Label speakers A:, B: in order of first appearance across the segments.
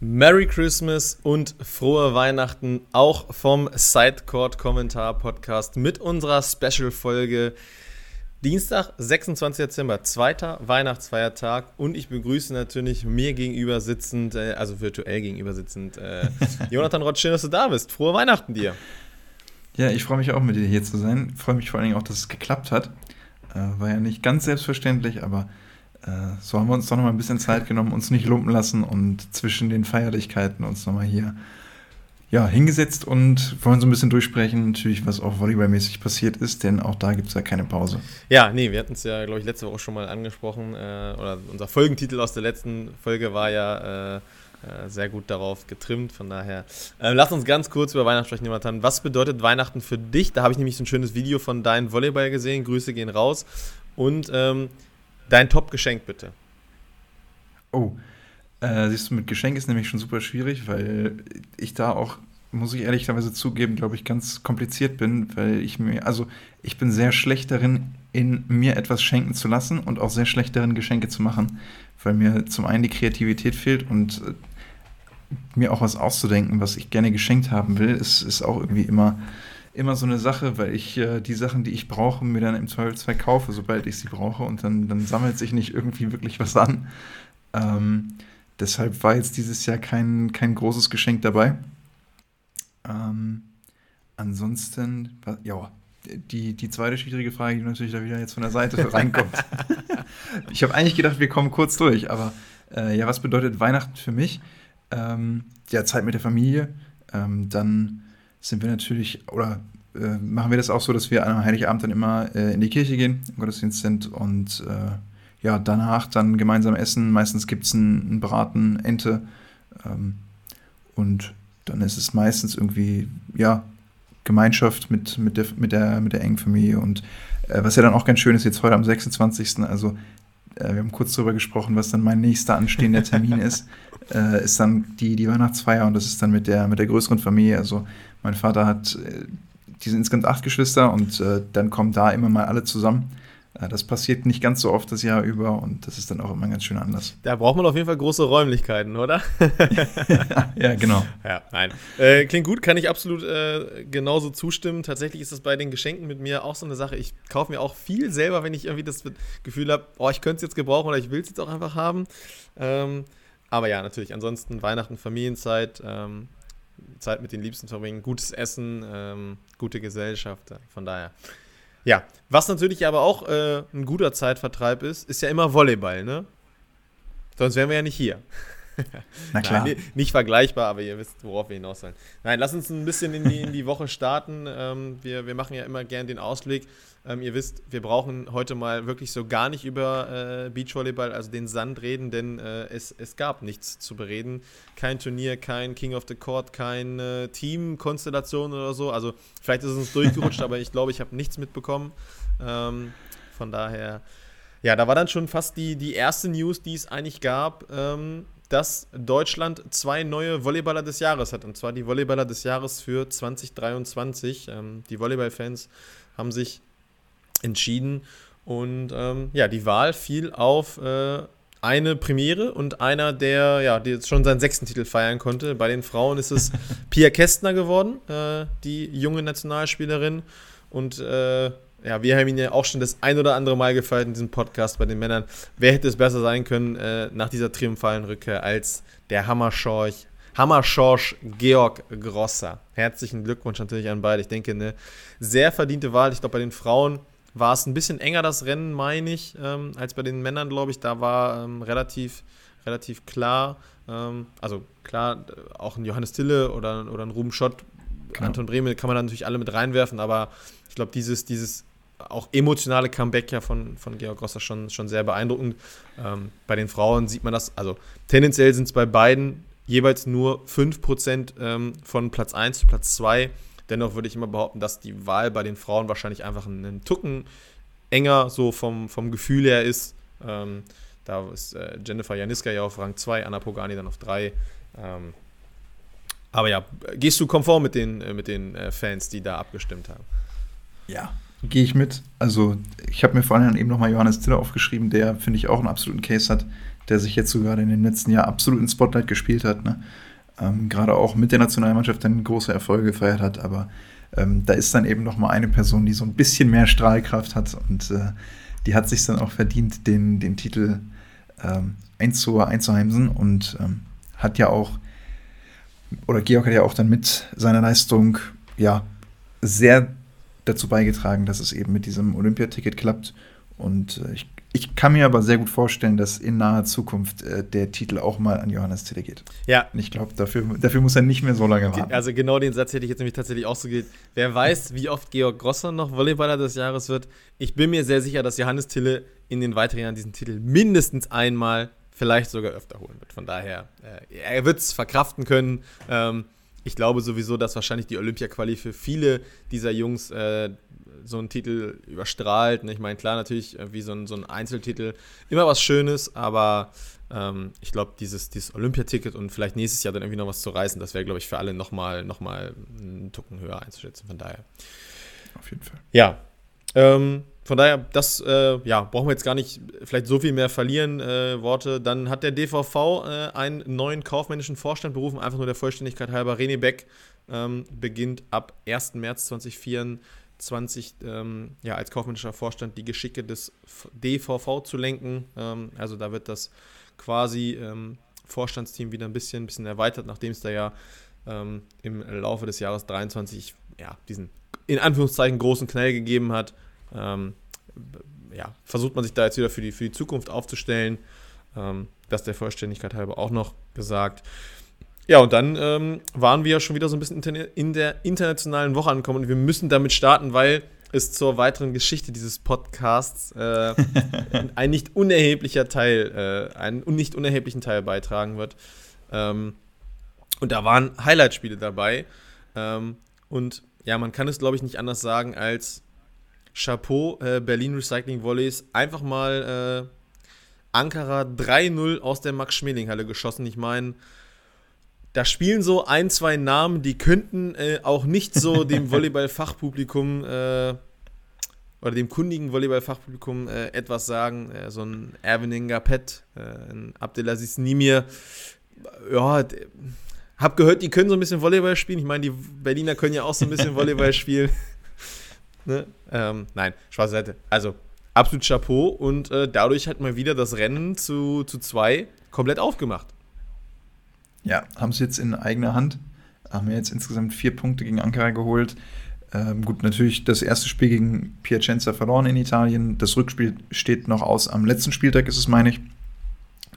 A: Merry Christmas und frohe Weihnachten auch vom Sidecourt Kommentar Podcast mit unserer Special Folge Dienstag, 26. Dezember, zweiter Weihnachtsfeiertag und ich begrüße natürlich mir gegenüber sitzend, äh, also virtuell gegenüber sitzend, äh, Jonathan Rott, schön, dass du da bist. Frohe Weihnachten dir.
B: Ja, ich freue mich auch mit dir hier zu sein. Freue mich vor allen Dingen auch, dass es geklappt hat. Äh, war ja nicht ganz selbstverständlich, aber so haben wir uns doch noch mal ein bisschen Zeit genommen, uns nicht lumpen lassen und zwischen den Feierlichkeiten uns noch mal hier ja, hingesetzt und wollen so ein bisschen durchsprechen, natürlich, was auch volleyballmäßig passiert ist, denn auch da gibt es ja keine Pause.
A: Ja, nee, wir hatten es ja, glaube ich, letzte Woche schon mal angesprochen, äh, oder unser Folgentitel aus der letzten Folge war ja äh, äh sehr gut darauf getrimmt, von daher. Äh, lass uns ganz kurz über Weihnachten sprechen, Jonathan. Was bedeutet Weihnachten für dich? Da habe ich nämlich so ein schönes Video von deinem Volleyball gesehen, Grüße gehen raus. Und ähm, Dein Top-Geschenk bitte.
B: Oh, äh, siehst du, mit Geschenk ist nämlich schon super schwierig, weil ich da auch, muss ich ehrlicherweise zugeben, glaube ich, ganz kompliziert bin, weil ich mir, also ich bin sehr schlecht darin, in mir etwas schenken zu lassen und auch sehr schlecht darin, Geschenke zu machen, weil mir zum einen die Kreativität fehlt und äh, mir auch was auszudenken, was ich gerne geschenkt haben will, ist, ist auch irgendwie immer immer so eine Sache, weil ich äh, die Sachen, die ich brauche, mir dann im Zweifelsfall kaufe, sobald ich sie brauche und dann, dann sammelt sich nicht irgendwie wirklich was an. Ähm, deshalb war jetzt dieses Jahr kein, kein großes Geschenk dabei. Ähm, ansonsten, ja, die, die zweite schwierige Frage, die natürlich da wieder jetzt von der Seite reinkommt. ich habe eigentlich gedacht, wir kommen kurz durch, aber äh, ja, was bedeutet Weihnachten für mich? Ähm, ja, Zeit mit der Familie, ähm, dann sind wir natürlich, oder äh, machen wir das auch so, dass wir am Heiligabend dann immer äh, in die Kirche gehen, im Gottesdienst sind und äh, ja, danach dann gemeinsam essen. Meistens gibt es einen, einen, Braten, Ente ähm, und dann ist es meistens irgendwie, ja, Gemeinschaft mit, mit, der, mit, der, mit der engen Familie und äh, was ja dann auch ganz schön ist, jetzt heute am 26., also äh, wir haben kurz darüber gesprochen, was dann mein nächster anstehender Termin ist, äh, ist dann die, die Weihnachtsfeier und das ist dann mit der, mit der größeren Familie, also mein Vater hat, äh, die sind insgesamt acht Geschwister und äh, dann kommen da immer mal alle zusammen. Äh, das passiert nicht ganz so oft das Jahr über und das ist dann auch immer ganz schöner Anlass.
A: Da braucht man auf jeden Fall große Räumlichkeiten, oder?
B: ja, genau.
A: Ja, nein. Äh, klingt gut, kann ich absolut äh, genauso zustimmen. Tatsächlich ist das bei den Geschenken mit mir auch so eine Sache. Ich kaufe mir auch viel selber, wenn ich irgendwie das Gefühl habe, oh, ich könnte es jetzt gebrauchen oder ich will es jetzt auch einfach haben. Ähm, aber ja, natürlich, ansonsten Weihnachten, Familienzeit, ähm, Zeit mit den Liebsten verbringen, gutes Essen, ähm, gute Gesellschaft. Von daher. Ja, was natürlich aber auch äh, ein guter Zeitvertreib ist, ist ja immer Volleyball, ne? Sonst wären wir ja nicht hier.
B: Na klar.
A: Nein, nicht vergleichbar, aber ihr wisst, worauf wir hinaus wollen. Nein, lass uns ein bisschen in die, in die Woche starten. Ähm, wir, wir machen ja immer gern den Ausblick. Ähm, ihr wisst, wir brauchen heute mal wirklich so gar nicht über äh, Beachvolleyball, also den Sand reden, denn äh, es, es gab nichts zu bereden. Kein Turnier, kein King of the Court, keine Teamkonstellation oder so. Also vielleicht ist es uns durchgerutscht, aber ich glaube, ich habe nichts mitbekommen. Ähm, von daher, ja, da war dann schon fast die, die erste News, die es eigentlich gab. Ähm, dass Deutschland zwei neue Volleyballer des Jahres hat. Und zwar die Volleyballer des Jahres für 2023. Ähm, die Volleyballfans haben sich entschieden. Und ähm, ja, die Wahl fiel auf äh, eine Premiere und einer, der ja, die jetzt schon seinen sechsten Titel feiern konnte. Bei den Frauen ist es Pia Kästner geworden, äh, die junge Nationalspielerin. Und äh, ja, wir haben ihn ja auch schon das ein oder andere Mal gefeiert in diesem Podcast bei den Männern. Wer hätte es besser sein können äh, nach dieser triumphalen Rückkehr als der Hammerschorch, Hammerschorsch Georg Grosser. Herzlichen Glückwunsch natürlich an beide. Ich denke, eine sehr verdiente Wahl. Ich glaube, bei den Frauen war es ein bisschen enger, das Rennen, meine ich, ähm, als bei den Männern, glaube ich. Da war ähm, relativ, relativ klar, ähm, also klar, auch ein Johannes Tille oder, oder ein Ruben Schott, genau. Anton Bremel kann man da natürlich alle mit reinwerfen, aber ich glaube, dieses, dieses auch emotionale Comeback ja von, von Georg Rosser schon, schon sehr beeindruckend. Ähm, bei den Frauen sieht man das, also tendenziell sind es bei beiden jeweils nur 5% ähm, von Platz 1 zu Platz 2. Dennoch würde ich immer behaupten, dass die Wahl bei den Frauen wahrscheinlich einfach einen Tucken enger so vom, vom Gefühl her ist. Ähm, da ist äh, Jennifer Janiska ja auf Rang 2, Anna Pogani dann auf 3. Ähm, aber ja, gehst du konform mit den, äh, mit den äh, Fans, die da abgestimmt haben?
B: Ja, gehe ich mit. Also ich habe mir vor allem eben nochmal Johannes Tiller aufgeschrieben, der, finde ich, auch einen absoluten Case hat. der sich jetzt sogar in den letzten Jahren absolut ins Spotlight gespielt hat. Ne? Ähm, Gerade auch mit der Nationalmannschaft dann große Erfolge gefeiert hat, aber ähm, da ist dann eben noch mal eine Person, die so ein bisschen mehr Strahlkraft hat und äh, die hat sich dann auch verdient, den, den Titel ähm, einzu, einzuheimsen und ähm, hat ja auch, oder Georg hat ja auch dann mit seiner Leistung ja sehr dazu beigetragen, dass es eben mit diesem Olympiaticket klappt. Und äh, ich ich kann mir aber sehr gut vorstellen, dass in naher Zukunft äh, der Titel auch mal an Johannes Tille geht.
A: Ja.
B: Und ich glaube, dafür, dafür muss er nicht mehr so lange warten.
A: Also genau den Satz hätte ich jetzt nämlich tatsächlich auch so geht. Wer weiß, wie oft Georg Grosser noch Volleyballer des Jahres wird. Ich bin mir sehr sicher, dass Johannes Tille in den weiteren Jahren diesen Titel mindestens einmal, vielleicht sogar öfter holen wird. Von daher, äh, er wird es verkraften können. Ähm, ich glaube sowieso, dass wahrscheinlich die Olympia-Quali für viele dieser Jungs äh, so einen Titel überstrahlt. Ne? Ich meine, klar, natürlich äh, wie so ein, so ein Einzeltitel immer was Schönes, aber ähm, ich glaube, dieses, dieses Olympiaticket und vielleicht nächstes Jahr dann irgendwie noch was zu reißen, das wäre, glaube ich, für alle nochmal noch mal einen Tucken höher einzuschätzen. Von daher.
B: Auf jeden Fall.
A: Ja. Ähm, von daher, das äh, ja, brauchen wir jetzt gar nicht vielleicht so viel mehr verlieren, äh, Worte. Dann hat der DVV äh, einen neuen kaufmännischen Vorstand berufen, einfach nur der Vollständigkeit halber. René Beck ähm, beginnt ab 1. März 2024 20 ähm, ja, als kaufmännischer Vorstand die Geschicke des DVV zu lenken. Ähm, also da wird das quasi ähm, Vorstandsteam wieder ein bisschen, ein bisschen erweitert, nachdem es da ja ähm, im Laufe des Jahres 23 ja, diesen in Anführungszeichen großen Knall gegeben hat. Ähm, ja, versucht man sich da jetzt wieder für die, für die Zukunft aufzustellen. Ähm, das der Vollständigkeit halber auch noch gesagt. Ja, und dann ähm, waren wir ja schon wieder so ein bisschen in der internationalen Woche angekommen und wir müssen damit starten, weil es zur weiteren Geschichte dieses Podcasts äh, ein nicht unerheblicher Teil, äh, einen nicht unerheblichen Teil beitragen wird. Ähm, und da waren Highlight-Spiele dabei. Ähm, und ja, man kann es, glaube ich, nicht anders sagen als Chapeau, äh, Berlin Recycling Volleys, einfach mal äh, Ankara 3-0 aus der Max-Schmeling-Halle geschossen. Ich meine, da spielen so ein, zwei Namen, die könnten äh, auch nicht so dem Volleyball-Fachpublikum äh, oder dem kundigen Volleyball-Fachpublikum äh, etwas sagen. Äh, so ein Erwin Ngapet, ein Abdelaziz Nimir. Ja, hab gehört, die können so ein bisschen Volleyball spielen. Ich meine, die Berliner können ja auch so ein bisschen Volleyball spielen. Ne? ähm, nein, schwarze Seite. Also, absolut Chapeau und äh, dadurch hat man wieder das Rennen zu, zu zwei komplett aufgemacht.
B: Ja, haben sie jetzt in eigener Hand. Haben jetzt insgesamt vier Punkte gegen Ankara geholt. Ähm, gut, natürlich das erste Spiel gegen Piacenza verloren in Italien. Das Rückspiel steht noch aus. Am letzten Spieltag ist es, meine ich.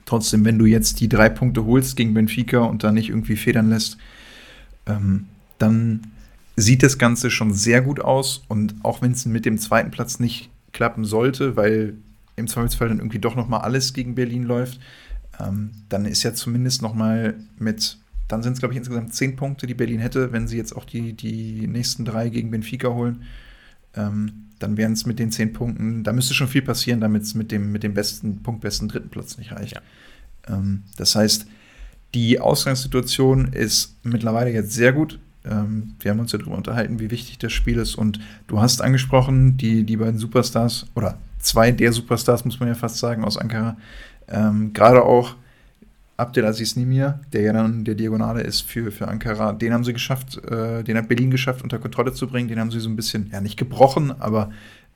B: Trotzdem, wenn du jetzt die drei Punkte holst gegen Benfica und da nicht irgendwie federn lässt, ähm, dann sieht das Ganze schon sehr gut aus. Und auch wenn es mit dem zweiten Platz nicht klappen sollte, weil im Zweifelsfall dann irgendwie doch nochmal alles gegen Berlin läuft, ähm, dann ist ja zumindest noch mal mit, dann sind es glaube ich insgesamt zehn Punkte, die Berlin hätte, wenn sie jetzt auch die, die nächsten drei gegen Benfica holen. Ähm, dann wären es mit den zehn Punkten, da müsste schon viel passieren, damit es mit dem, mit dem besten, punktbesten dritten Platz nicht reicht. Ja. Ähm, das heißt, die Ausgangssituation ist mittlerweile jetzt sehr gut. Ähm, wir haben uns ja darüber unterhalten, wie wichtig das Spiel ist. Und du hast angesprochen, die, die beiden Superstars, oder zwei der Superstars, muss man ja fast sagen, aus Ankara, ähm, Gerade auch Abdelaziz Nimir, der ja dann der Diagonale ist für, für Ankara, den haben sie geschafft, äh, den hat Berlin geschafft, unter Kontrolle zu bringen. Den haben sie so ein bisschen, ja nicht gebrochen, aber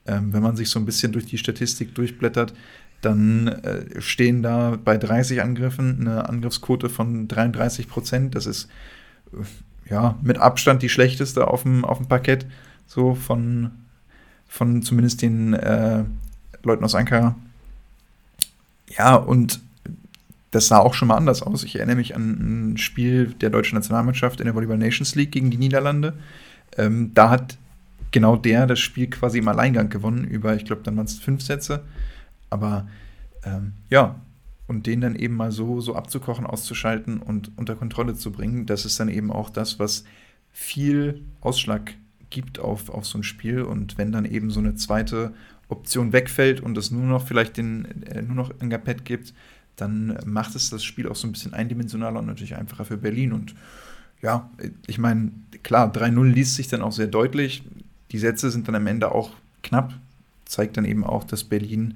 B: ähm, wenn man sich so ein bisschen durch die Statistik durchblättert, dann äh, stehen da bei 30 Angriffen eine Angriffsquote von 33 Prozent. Das ist äh, ja mit Abstand die schlechteste auf dem, auf dem Parkett, so von, von zumindest den äh, Leuten aus Ankara. Ja, und das sah auch schon mal anders aus. Ich erinnere mich an ein Spiel der deutschen Nationalmannschaft in der Volleyball Nations League gegen die Niederlande. Ähm, da hat genau der das Spiel quasi im Alleingang gewonnen, über, ich glaube, dann waren es fünf Sätze. Aber ähm, ja, und den dann eben mal so, so abzukochen, auszuschalten und unter Kontrolle zu bringen, das ist dann eben auch das, was viel Ausschlag gibt auf, auf so ein Spiel. Und wenn dann eben so eine zweite Option wegfällt und es nur noch vielleicht den, äh, nur noch ein Gapet gibt, dann macht es das Spiel auch so ein bisschen eindimensionaler und natürlich einfacher für Berlin. Und ja, ich meine, klar, 3-0 liest sich dann auch sehr deutlich. Die Sätze sind dann am Ende auch knapp. Zeigt dann eben auch, dass Berlin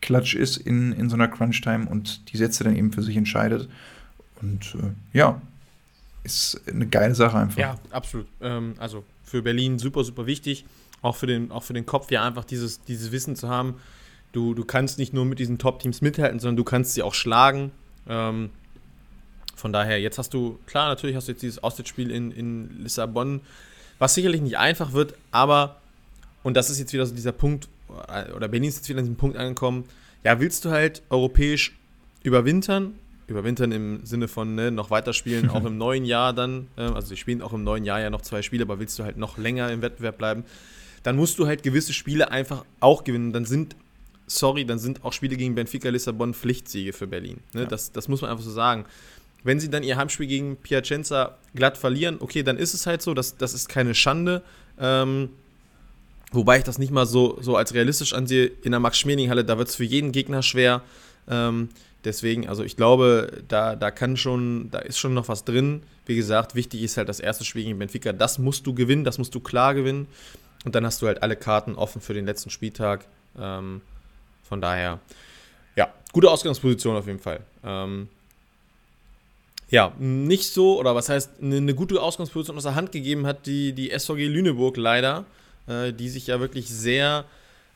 B: Klatsch ist in, in so einer Crunch-Time und die Sätze dann eben für sich entscheidet. Und äh, ja, ist eine geile Sache einfach.
A: Ja, absolut. Ähm, also für Berlin super, super wichtig. Auch für den, auch für den Kopf, ja, einfach dieses, dieses Wissen zu haben. Du, du kannst nicht nur mit diesen Top-Teams mithalten, sondern du kannst sie auch schlagen. Ähm, von daher, jetzt hast du, klar, natürlich hast du jetzt dieses Auswärtsspiel in, in Lissabon, was sicherlich nicht einfach wird, aber, und das ist jetzt wieder so dieser Punkt, oder Berlin ist jetzt wieder an diesem Punkt angekommen, ja, willst du halt europäisch überwintern, überwintern im Sinne von ne, noch weiterspielen, auch im neuen Jahr dann, äh, also sie spielen auch im neuen Jahr ja noch zwei Spiele, aber willst du halt noch länger im Wettbewerb bleiben, dann musst du halt gewisse Spiele einfach auch gewinnen. Dann sind, sorry, dann sind auch Spiele gegen Benfica Lissabon Pflichtsiege für Berlin. Ne? Ja. Das, das muss man einfach so sagen. Wenn sie dann ihr Heimspiel gegen Piacenza glatt verlieren, okay, dann ist es halt so, das, das ist keine Schande. Ähm, wobei ich das nicht mal so, so als realistisch ansehe. In der Max-Schmeling-Halle, da wird es für jeden Gegner schwer. Ähm, deswegen, also ich glaube, da, da kann schon, da ist schon noch was drin. Wie gesagt, wichtig ist halt das erste Spiel gegen Benfica. Das musst du gewinnen, das musst du klar gewinnen. Und dann hast du halt alle Karten offen für den letzten Spieltag. Ähm, von daher, ja, gute Ausgangsposition auf jeden Fall. Ähm, ja, nicht so, oder was heißt, eine, eine, gute Ausgangsposition aus der Hand gegeben hat die, die SVG Lüneburg leider, äh, die sich ja wirklich sehr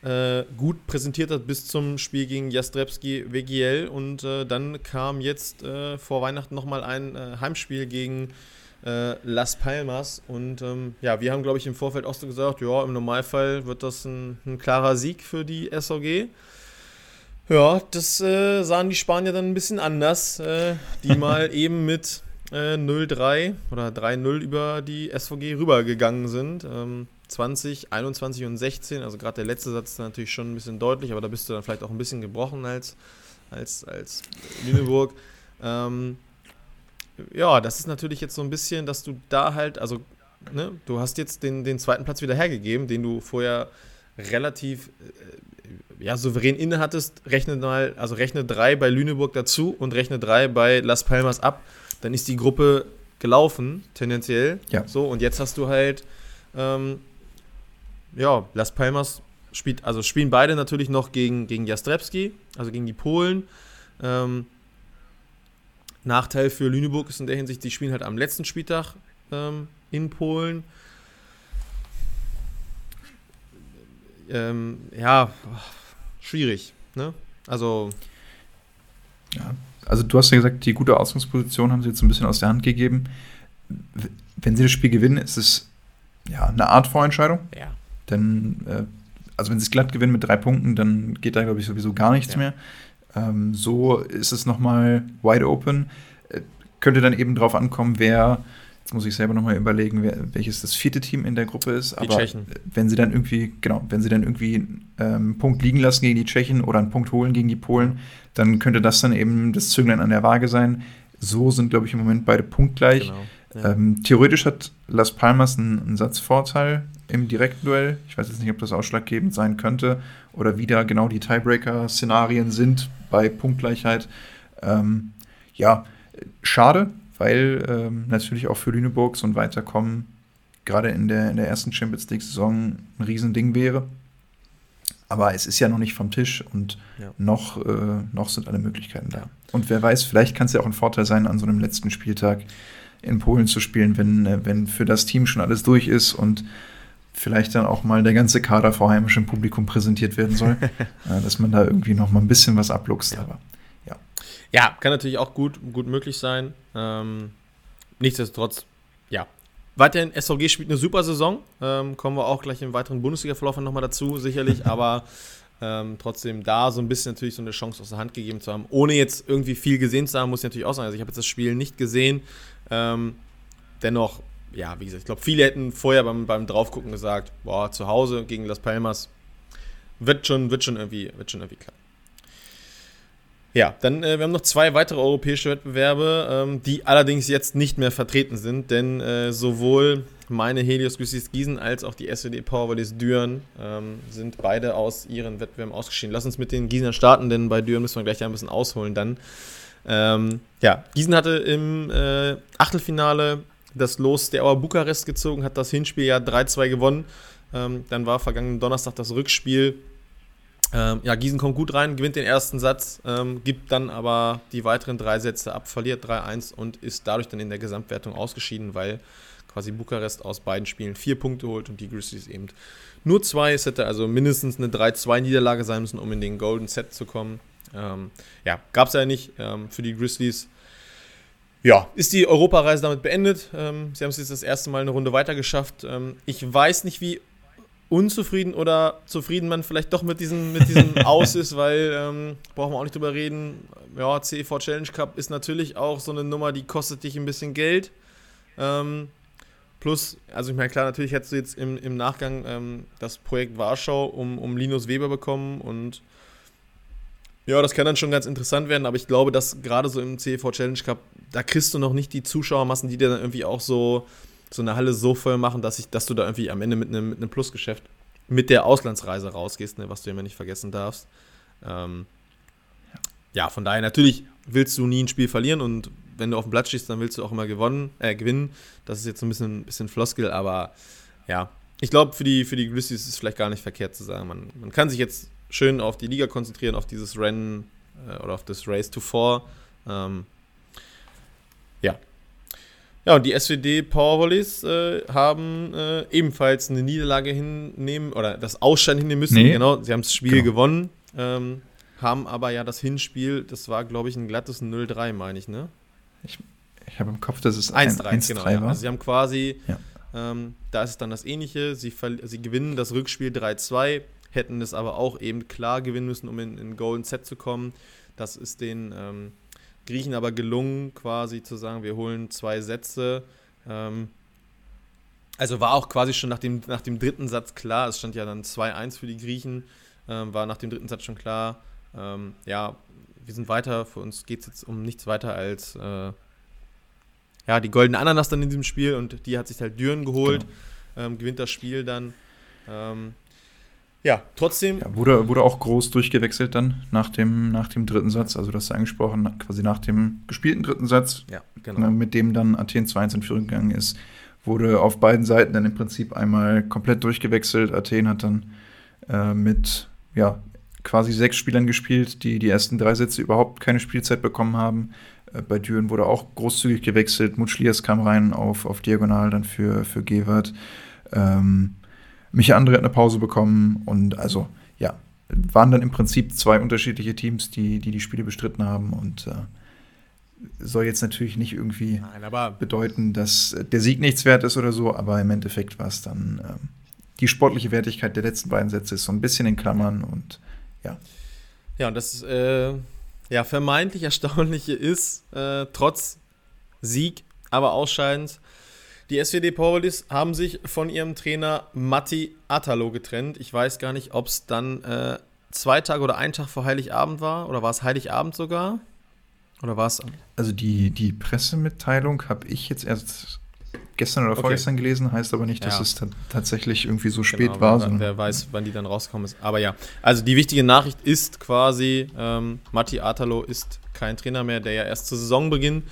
A: äh, gut präsentiert hat bis zum Spiel gegen Jastrebski WGL und äh, dann kam jetzt äh, vor Weihnachten nochmal ein äh, Heimspiel gegen äh, Las Palmas und ähm, ja, wir haben glaube ich im Vorfeld auch so gesagt, ja, im Normalfall wird das ein, ein klarer Sieg für die SVG. Ja, das äh, sahen die Spanier dann ein bisschen anders, äh, die mal eben mit äh, 0-3 oder 3-0 über die SVG rübergegangen sind. Ähm, 20, 21 und 16, also gerade der letzte Satz ist natürlich schon ein bisschen deutlich, aber da bist du dann vielleicht auch ein bisschen gebrochen als, als, als Lüneburg. Ähm, ja, das ist natürlich jetzt so ein bisschen, dass du da halt, also ne, du hast jetzt den, den zweiten Platz wieder hergegeben, den du vorher relativ äh, ja, souverän innehattest, rechne mal, also rechne drei bei Lüneburg dazu und rechne drei bei Las Palmas ab, dann ist die Gruppe gelaufen, tendenziell. Ja. So, und jetzt hast du halt, ähm, ja, Las Palmas spielt, also spielen beide natürlich noch gegen, gegen Jastrebski, also gegen die Polen. Ähm, Nachteil für Lüneburg ist in der Hinsicht, die spielen halt am letzten Spieltag ähm, in Polen. Ähm, ja, schwierig. Ne? Also.
B: Ja, also du hast ja gesagt, die gute Ausgangsposition haben sie jetzt ein bisschen aus der Hand gegeben. Wenn sie das Spiel gewinnen, ist es ja eine Art Vorentscheidung.
A: Ja.
B: Denn, äh, also wenn sie es glatt gewinnen mit drei Punkten, dann geht da, glaube ich, sowieso gar nichts ja. mehr. Ähm, so ist es nochmal wide open. Äh, könnte dann eben drauf ankommen, wer Jetzt muss ich selber nochmal überlegen, wer, welches das vierte Team in der Gruppe ist.
A: Die Aber Tschechen.
B: wenn sie dann irgendwie, genau, wenn sie dann irgendwie ähm, einen Punkt liegen lassen gegen die Tschechen oder einen Punkt holen gegen die Polen, dann könnte das dann eben das Zünglein an der Waage sein. So sind, glaube ich, im Moment beide punktgleich. Genau. Ja. Ähm, theoretisch hat Las Palmas einen, einen Satzvorteil im direkten Duell. Ich weiß jetzt nicht, ob das ausschlaggebend sein könnte oder wie da genau die Tiebreaker-Szenarien sind bei Punktgleichheit. Ähm, ja, schade, weil ähm, natürlich auch für Lüneburg so ein Weiterkommen gerade in der, in der ersten Champions League-Saison ein Riesending wäre. Aber es ist ja noch nicht vom Tisch und ja. noch, äh, noch sind alle Möglichkeiten da. Und wer weiß, vielleicht kann es ja auch ein Vorteil sein, an so einem letzten Spieltag in Polen zu spielen, wenn, äh, wenn für das Team schon alles durch ist und vielleicht dann auch mal der ganze Kader vor heimischem Publikum präsentiert werden soll, äh, dass man da irgendwie noch mal ein bisschen was abluchst. Ja. Aber
A: ja, kann natürlich auch gut, gut möglich sein. Ähm, nichtsdestotrotz, ja. Weiterhin, SVG spielt eine super Saison. Ähm, kommen wir auch gleich im weiteren Bundesliga-Verlauf nochmal dazu, sicherlich. aber ähm, trotzdem da so ein bisschen natürlich so eine Chance aus der Hand gegeben zu haben. Ohne jetzt irgendwie viel gesehen zu haben, muss ich natürlich auch sagen. Also ich habe jetzt das Spiel nicht gesehen. Ähm, dennoch, ja, wie gesagt, ich glaube, viele hätten vorher beim, beim Draufgucken gesagt, boah, zu Hause gegen Las Palmas wird schon, wird schon irgendwie, wird schon irgendwie klar. Ja, dann äh, wir haben noch zwei weitere europäische Wettbewerbe, ähm, die allerdings jetzt nicht mehr vertreten sind, denn äh, sowohl meine Helios Güssis Gießen als auch die SWD Powervolleys Düren ähm, sind beide aus ihren Wettbewerben ausgeschieden. Lass uns mit den Gießenern starten, denn bei Düren müssen wir gleich ein bisschen ausholen dann. Ähm, ja, Gießen hatte im äh, Achtelfinale das Los der Auer Bukarest gezogen, hat das Hinspiel ja 3-2 gewonnen. Ähm, dann war vergangenen Donnerstag das Rückspiel Ähm, ja, Gießen kommt gut rein, gewinnt den ersten Satz, ähm, gibt dann aber die weiteren drei Sätze ab, verliert 3-1 und ist dadurch dann in der Gesamtwertung ausgeschieden, weil quasi Bukarest aus beiden Spielen vier Punkte holt und die Grizzlies eben nur zwei. Es hätte also mindestens eine 3-2-Niederlage sein müssen, um in den Golden Set zu kommen. Ähm, ja, gab es ja nicht ähm, für die Grizzlies. Ja, ist die Europareise damit beendet. Ähm, sie haben es jetzt das erste Mal eine Runde weiter geschafft. Ähm, ich weiß nicht, wie unzufrieden oder zufrieden man vielleicht doch mit diesem, mit diesem Aus ist, weil, ähm, brauchen wir auch nicht drüber reden, ja, CEV Challenge Cup ist natürlich auch so eine Nummer, die kostet dich ein bisschen Geld. Ähm, plus, also ich meine, klar, natürlich hättest du jetzt im, im Nachgang ähm, das Projekt Warschau um, um Linus Weber bekommen und ja, das kann dann schon ganz interessant werden, aber ich glaube, dass gerade so im CEV Challenge Cup, da kriegst du noch nicht die Zuschauermassen, die dir dann irgendwie auch so so eine Halle so voll machen, dass, ich, dass du da irgendwie am Ende mit einem, mit einem Plusgeschäft mit der Auslandsreise rausgehst, ne, was du immer nicht vergessen darfst. Ähm, ja, von daher natürlich willst du nie ein Spiel verlieren und wenn du auf dem Blatt stehst, dann willst du auch immer gewonnen, äh, gewinnen. Das ist jetzt so ein bisschen, bisschen Floskel, aber ja, ich glaube, für die, für die Grizzlies ist es vielleicht gar nicht verkehrt zu sagen. Man, man kann sich jetzt schön auf die Liga konzentrieren, auf dieses Rennen äh, oder auf das Race to Four. Ähm, ja, ja, und die SWD Powervolleys äh, haben äh, ebenfalls eine Niederlage hinnehmen oder das Ausscheiden hinnehmen müssen. Nee. Genau, sie haben das Spiel genau. gewonnen, ähm, haben aber ja das Hinspiel, das war, glaube ich, ein glattes 0-3, meine ich, ne?
B: Ich, ich habe im Kopf, dass es 1-3
A: genau, ja. Also sie haben quasi, ja. ähm, da ist es dann das Ähnliche, sie, sie gewinnen das Rückspiel 3-2, hätten es aber auch eben klar gewinnen müssen, um in, in Golden Set zu kommen. Das ist den ähm, Griechen aber gelungen, quasi zu sagen, wir holen zwei Sätze. Ähm, also war auch quasi schon nach dem, nach dem dritten Satz klar, es stand ja dann 2-1 für die Griechen, ähm, war nach dem dritten Satz schon klar, ähm, ja, wir sind weiter, für uns geht es jetzt um nichts weiter als äh, ja, die goldene Ananas dann in diesem Spiel und die hat sich halt Düren geholt, genau. Ähm, gewinnt das Spiel dann. Ähm, ja, trotzdem. Ja,
B: wurde, wurde auch groß durchgewechselt dann nach dem, nach dem dritten Satz. Also, das ist angesprochen, quasi nach dem gespielten dritten Satz, ja, genau. mit dem dann Athen 2-1 in Führung gegangen ist, wurde auf beiden Seiten dann im Prinzip einmal komplett durchgewechselt. Athen hat dann äh, mit ja, quasi sechs Spielern gespielt, die die ersten drei Sätze überhaupt keine Spielzeit bekommen haben. Äh, bei Düren wurde auch großzügig gewechselt. Mutschlias kam rein auf, auf Diagonal dann für, für Gewert. Ähm, Micha Andre hat eine Pause bekommen und also, ja, waren dann im Prinzip zwei unterschiedliche Teams, die die, die Spiele bestritten haben und äh, soll jetzt natürlich nicht irgendwie Nein, bedeuten, dass der Sieg nichts wert ist oder so, aber im Endeffekt war es dann äh, die sportliche Wertigkeit der letzten beiden Sätze ist so ein bisschen in Klammern und ja.
A: Ja, und das äh, ja, vermeintlich Erstaunliche ist, äh, trotz Sieg, aber ausscheidend, die SWD Powerlist haben sich von ihrem Trainer Matti Atalo getrennt. Ich weiß gar nicht, ob es dann äh, zwei Tage oder ein Tag vor Heiligabend war oder war es Heiligabend sogar? Oder war es?
B: Also die, die Pressemitteilung habe ich jetzt erst gestern oder okay. vorgestern gelesen, heißt aber nicht, dass ja. es tatsächlich irgendwie so spät genau, war.
A: Wer, wer weiß, wann die dann rausgekommen ist. Aber ja, also die wichtige Nachricht ist quasi, ähm, Matti Atalo ist kein Trainer mehr, der ja erst zu Saisonbeginn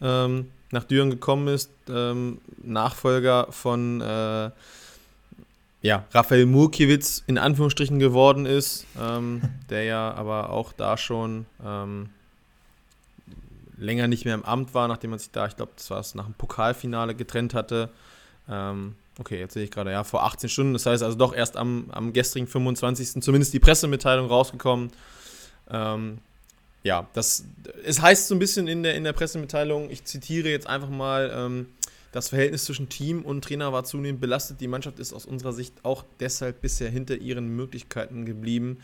A: ähm, nach Düren gekommen ist, ähm, Nachfolger von äh, ja, Raphael Murkiewicz in Anführungsstrichen geworden ist, ähm, der ja aber auch da schon ähm, länger nicht mehr im Amt war, nachdem man sich da, ich glaube, das war es nach dem Pokalfinale getrennt hatte. Ähm, okay, jetzt sehe ich gerade, ja, vor 18 Stunden, das heißt also doch erst am, am gestrigen 25. zumindest die Pressemitteilung rausgekommen. Ja, das, es heißt so ein bisschen in der, in der Pressemitteilung, ich zitiere jetzt einfach mal, ähm, das Verhältnis zwischen Team und Trainer war zunehmend belastet. Die Mannschaft ist aus unserer Sicht auch deshalb bisher hinter ihren Möglichkeiten geblieben.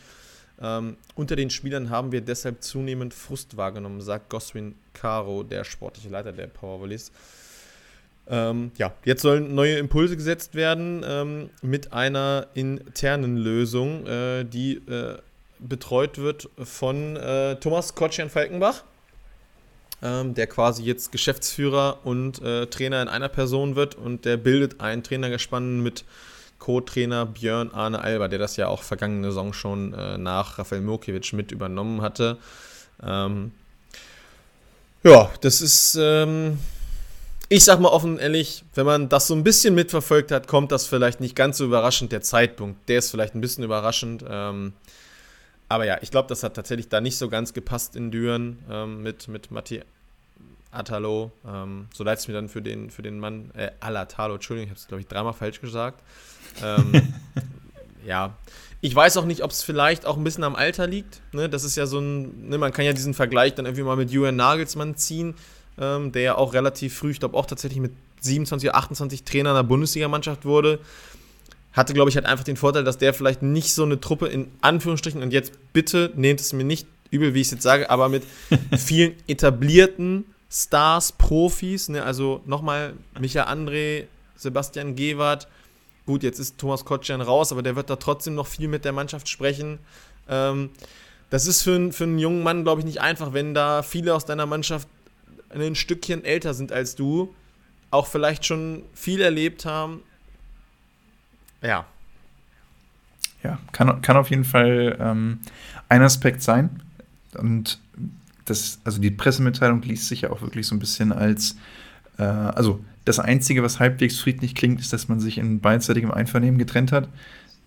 A: Ähm, unter den Spielern haben wir deshalb zunehmend Frust wahrgenommen, sagt Goswin Caro, der sportliche Leiter der Powervolleys. Ähm, ja, jetzt sollen neue Impulse gesetzt werden ähm, mit einer internen Lösung, äh, die äh, betreut wird von äh, Thomas Kotschan-Falkenbach, ähm, der quasi jetzt Geschäftsführer und äh, Trainer in einer Person wird und der bildet ein Trainergespann mit Co-Trainer Björn Arne Alba, der das ja auch vergangene Saison schon äh, nach Rafael Murkiewicz mit übernommen hatte. Ähm, ja, das ist, ähm, ich sag mal offen ehrlich, wenn man das so ein bisschen mitverfolgt hat, kommt das vielleicht nicht ganz so überraschend. Der Zeitpunkt, der ist vielleicht ein bisschen überraschend. Ähm, aber ja, ich glaube, das hat tatsächlich da nicht so ganz gepasst in Düren ähm, mit, mit Matti Atalo. Ähm, so leid es mir dann für den, für den Mann, äh, Alatalo, Entschuldigung, ich habe es, glaube ich, dreimal falsch gesagt. Ähm, ja, ich weiß auch nicht, ob es vielleicht auch ein bisschen am Alter liegt. Ne? Das ist ja so ein, ne, man kann ja diesen Vergleich dann irgendwie mal mit Julian Nagelsmann ziehen, ähm, der ja auch relativ früh, ich glaube auch tatsächlich mit 27 oder 28 Trainer einer Bundesligamannschaft wurde. Hatte, glaube ich, halt einfach den Vorteil, dass der vielleicht nicht so eine Truppe in Anführungsstrichen, und jetzt bitte nehmt es mir nicht übel, wie ich es jetzt sage, aber mit vielen etablierten Stars, Profis, ne? also nochmal Michael André, Sebastian Gewart, gut, jetzt ist Thomas Kotschan raus, aber der wird da trotzdem noch viel mit der Mannschaft sprechen. Ähm, das ist für, für einen jungen Mann, glaube ich, nicht einfach, wenn da viele aus deiner Mannschaft ein Stückchen älter sind als du, auch vielleicht schon viel erlebt haben. Ja.
B: Ja, kann, kann auf jeden Fall ähm, ein Aspekt sein. Und das, also die Pressemitteilung liest sich ja auch wirklich so ein bisschen als, äh, also das Einzige, was halbwegs friedlich klingt, ist, dass man sich in beidseitigem Einvernehmen getrennt hat.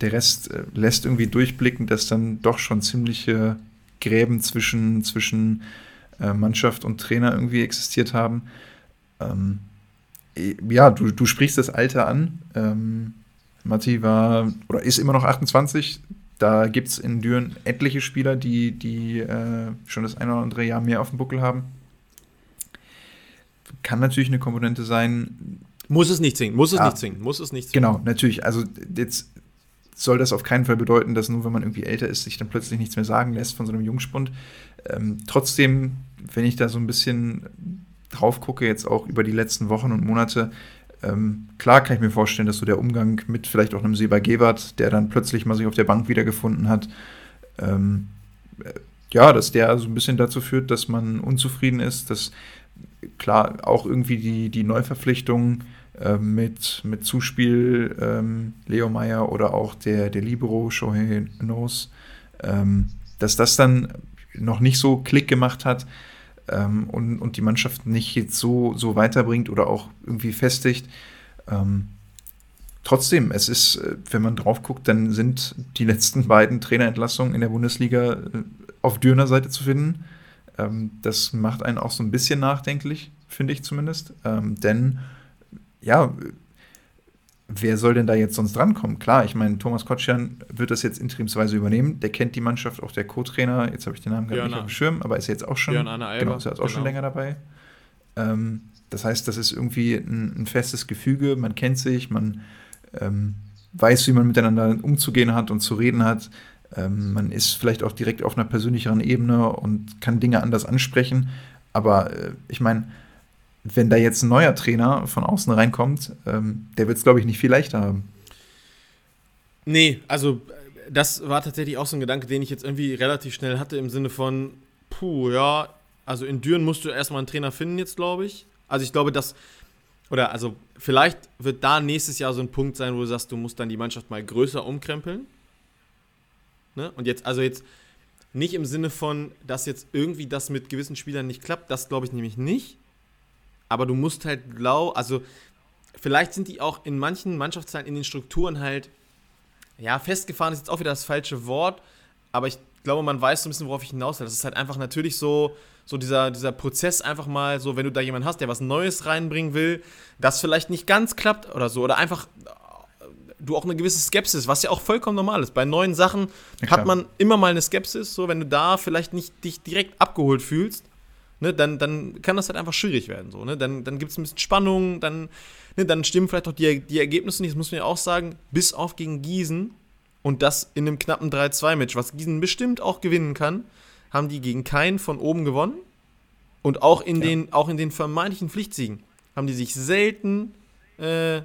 B: Der Rest äh, lässt irgendwie durchblicken, dass dann doch schon ziemliche Gräben zwischen, zwischen äh, Mannschaft und Trainer irgendwie existiert haben. Ähm, ja, du, du sprichst das Alter an. Ähm, Matti war oder ist immer noch 28, da gibt es in Düren etliche Spieler, die, die äh, schon das eine oder andere Jahr mehr auf dem Buckel haben. Kann natürlich eine Komponente sein.
A: Muss es nicht zwingen, muss es ja, nicht zwingen, muss es nicht
B: zwingen. Genau, natürlich. Also jetzt soll das auf keinen Fall bedeuten, dass nur wenn man irgendwie älter ist, sich dann plötzlich nichts mehr sagen lässt von so einem Jungspund. Ähm, trotzdem, wenn ich da so ein bisschen drauf gucke, jetzt auch über die letzten Wochen und Monate, ähm, klar kann ich mir vorstellen, dass so der Umgang mit vielleicht auch einem Seba Gebert, der dann plötzlich mal sich auf der Bank wiedergefunden hat, ähm, äh, ja, dass der so ein bisschen dazu führt, dass man unzufrieden ist, dass klar auch irgendwie die, die Neuverpflichtung äh, mit, mit Zuspiel ähm, Leo Meyer oder auch der, der Libero Shohei Nos, ähm, dass das dann noch nicht so Klick gemacht hat, ähm, und, und die Mannschaft nicht jetzt so, so weiterbringt oder auch irgendwie festigt. Ähm, trotzdem, es ist, äh, wenn man drauf guckt, dann sind die letzten beiden Trainerentlassungen in der Bundesliga äh, auf Dürner Seite zu finden. Ähm, das macht einen auch so ein bisschen nachdenklich, finde ich zumindest. Ähm, denn ja, wer soll denn da jetzt sonst drankommen? Klar, ich meine, Thomas Kotschan wird das jetzt interimsweise übernehmen. Der kennt die Mannschaft, auch der Co-Trainer. Jetzt habe ich den Namen gar nicht auf dem Schirm, aber ist jetzt auch schon,
A: Björn Anne Alba,
B: genau, ist jetzt auch genau. schon länger dabei. Ähm, das heißt, das ist irgendwie ein, ein, festes Gefüge. Man kennt sich, man ähm, weiß, wie man miteinander umzugehen hat und zu reden hat. Ähm, man ist vielleicht auch direkt auf einer persönlicheren Ebene und kann Dinge anders ansprechen. Aber äh, ich meine, wenn da jetzt ein neuer Trainer von außen reinkommt, ähm, der wird es, glaube ich, nicht viel leichter haben.
A: Nee, also das war tatsächlich auch so ein Gedanke, den ich jetzt irgendwie relativ schnell hatte, im Sinne von, puh, ja, also in Düren musst du erstmal einen Trainer finden jetzt, glaube ich. Also ich glaube, dass, oder also vielleicht wird da nächstes Jahr so ein Punkt sein, wo du sagst, du musst dann die Mannschaft mal größer umkrempeln. Ne? Und jetzt, also jetzt nicht im Sinne von, dass jetzt irgendwie das mit gewissen Spielern nicht klappt, das glaube ich nämlich nicht aber du musst halt blau, also vielleicht sind die auch in manchen Mannschaftsteilen in den Strukturen halt, ja, festgefahren ist jetzt auch wieder das falsche Wort, aber ich glaube, man weiß so ein bisschen, worauf ich hinaus will. Das ist halt einfach natürlich so, so dieser, dieser Prozess einfach mal so, wenn du da jemanden hast, der was Neues reinbringen will, das vielleicht nicht ganz klappt oder so, oder einfach du auch eine gewisse Skepsis, was ja auch vollkommen normal ist. Bei neuen Sachen ja, hat man immer mal eine Skepsis, so wenn du da vielleicht nicht dich direkt abgeholt fühlst ne, dann, dann kann das halt einfach schwierig werden. So, ne? Dann, dann gibt es ein bisschen Spannung, dann, ne, dann stimmen vielleicht auch die, die Ergebnisse nicht, das muss man ja auch sagen, bis auf gegen Gießen und das in einem knappen 3-2-Match, was Gießen bestimmt auch gewinnen kann, haben die gegen keinen von oben gewonnen. Und auch in, ja. den, auch in den vermeintlichen Pflichtsiegen haben die sich selten äh,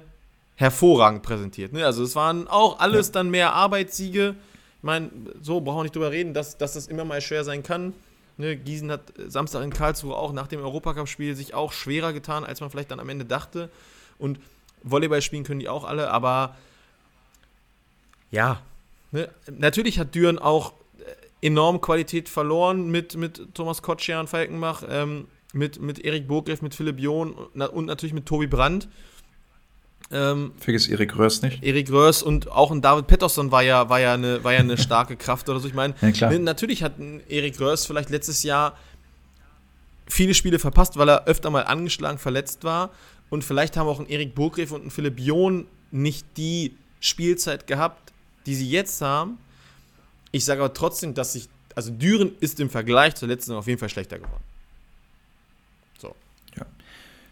A: hervorragend präsentiert. Ne? Also es waren auch alles ja. dann mehr Arbeitssiege. Ich meine, so brauchen wir nicht drüber reden, dass, dass das immer mal schwer sein kann. Ne, Gießen hat Samstag in Karlsruhe auch nach dem Europacup-Spiel sich auch schwerer getan, als man vielleicht dann am Ende dachte. Und Volleyball spielen können die auch alle, aber ja, ne, natürlich hat Düren auch äh, enorm Qualität verloren mit, mit Thomas Kotscher und Falkenbach, ähm, mit, mit Erik Burgreff, mit Philipp John und natürlich mit Tobi Brandt.
B: Ähm, Vergiss Erik Röhrs nicht.
A: Erik Röhrs und auch ein David Pettersson war ja, war ja, eine, war ja eine starke Kraft oder so. Ich meine, ja, natürlich hat Erik Röhrs vielleicht letztes Jahr viele Spiele verpasst, weil er öfter mal angeschlagen, verletzt war. Und vielleicht haben auch ein Erik Burgreff und ein Philipp John nicht die Spielzeit gehabt, die sie jetzt haben. Ich sage aber trotzdem, dass sich, also Düren ist im Vergleich zur letzten auf jeden Fall schlechter geworden.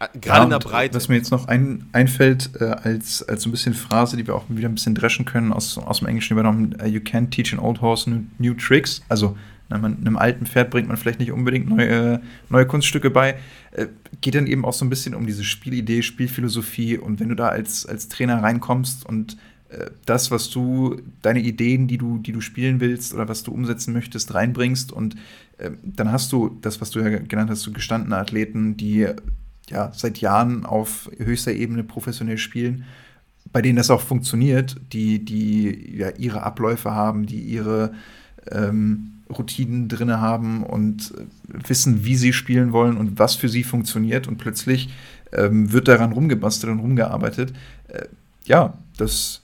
B: Ah, gerade ja, in der Breite. Was mir jetzt noch ein, einfällt, äh, als, als so ein bisschen Phrase, die wir auch wieder ein bisschen dreschen können, aus, aus dem Englischen übernommen, uh, you can't teach an old horse new, new tricks. Also man, einem alten Pferd bringt man vielleicht nicht unbedingt neue, neue Kunststücke bei. Äh, geht dann eben auch so ein bisschen um diese Spielidee, Spielphilosophie. Und wenn du da als, als Trainer reinkommst und äh, das, was du, deine Ideen, die du, die du spielen willst oder was du umsetzen möchtest, reinbringst und äh, dann hast du das, was du ja genannt hast, so gestandene Athleten, die ja seit Jahren auf höchster Ebene professionell spielen, bei denen das auch funktioniert, die, die ja ihre Abläufe haben, die ihre ähm, Routinen drin haben und äh, wissen, wie sie spielen wollen und was für sie funktioniert und plötzlich ähm, wird daran rumgebastelt und rumgearbeitet. Äh, ja, das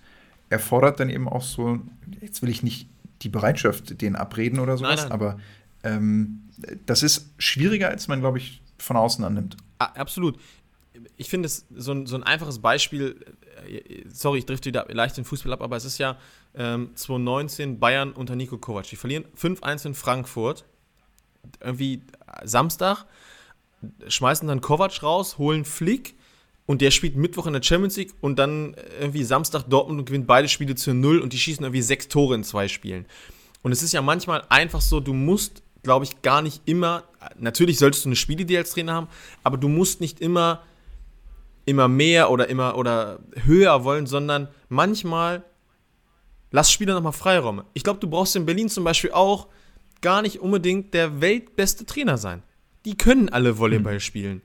B: erfordert dann eben auch so, jetzt will ich nicht die Bereitschaft denen abreden oder sowas, nein, nein. aber ähm, das ist schwieriger, als man, glaube ich, von außen annimmt.
A: Absolut. Ich finde es so ein, so ein einfaches Beispiel, äh, sorry, ich drifte wieder leicht den Fußball ab, aber es ist ja ähm, 2019 Bayern unter Nico Kovac. Die verlieren 5-1 in Frankfurt. Irgendwie Samstag, schmeißen dann Kovac raus, holen Flick und der spielt Mittwoch in der Champions League und dann irgendwie Samstag Dortmund und gewinnt beide Spiele zu null und die schießen irgendwie sechs Tore in zwei Spielen. Und es ist ja manchmal einfach so, du musst, glaube ich, gar nicht immer, natürlich solltest du eine Spielidee als Trainer haben, aber du musst nicht immer immer mehr oder immer oder höher wollen, sondern manchmal lass Spieler nochmal Freiraum. Ich glaube, du brauchst in Berlin zum Beispiel auch gar nicht unbedingt der weltbeste Trainer sein. Die können alle Volleyball mhm. spielen.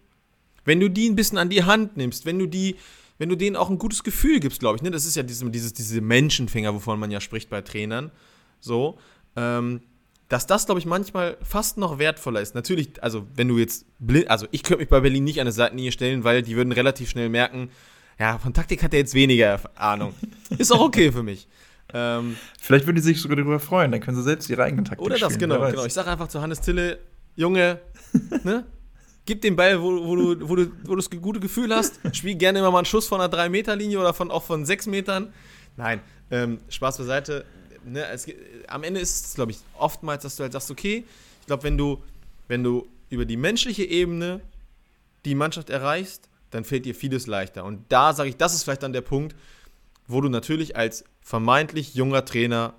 A: Wenn du die ein bisschen an die Hand nimmst, wenn du die, wenn du denen auch ein gutes Gefühl gibst, glaube ich, ne? das ist ja diese, dieses, diese Menschenfinger, wovon man ja spricht bei Trainern, so, ähm, dass das, glaube ich, manchmal fast noch wertvoller ist. Natürlich, also wenn du jetzt blind, also ich könnte mich bei Berlin nicht an eine Seitenlinie stellen, weil die würden relativ schnell merken, ja, von Taktik hat er jetzt weniger Ahnung. Ist auch okay für mich.
B: Ähm, Vielleicht würden die sich sogar darüber freuen, dann können sie selbst ihre eigenen Taktik
A: Oder das, spielen, genau, genau. Ich sage einfach zu Hannes Tille, Junge, ne? Gib den Ball, wo, wo, du, wo, du, wo du das gute Gefühl hast. Spiel gerne immer mal einen Schuss von einer 3-Meter-Linie oder von, auch von 6 Metern. Nein, ähm, Spaß beiseite. Ne, es, am Ende ist es, glaube ich, oftmals, dass du halt sagst, okay, ich glaube, wenn du, wenn du über die menschliche Ebene die Mannschaft erreichst, dann fällt dir vieles leichter. Und da sage ich, das ist vielleicht dann der Punkt, wo du natürlich als vermeintlich junger Trainer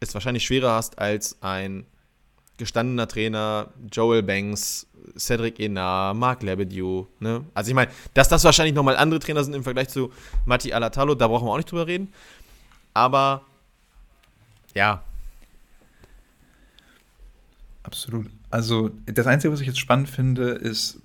A: es wahrscheinlich schwerer hast als ein gestandener Trainer, Joel Banks, Cedric Enar, Mark Lebedew. Ne? Also ich meine, dass das wahrscheinlich nochmal andere Trainer sind im Vergleich zu Matti Alatalo, da brauchen wir auch nicht drüber reden. Aber ja.
B: Absolut. Also das Einzige, was ich jetzt spannend finde, ist,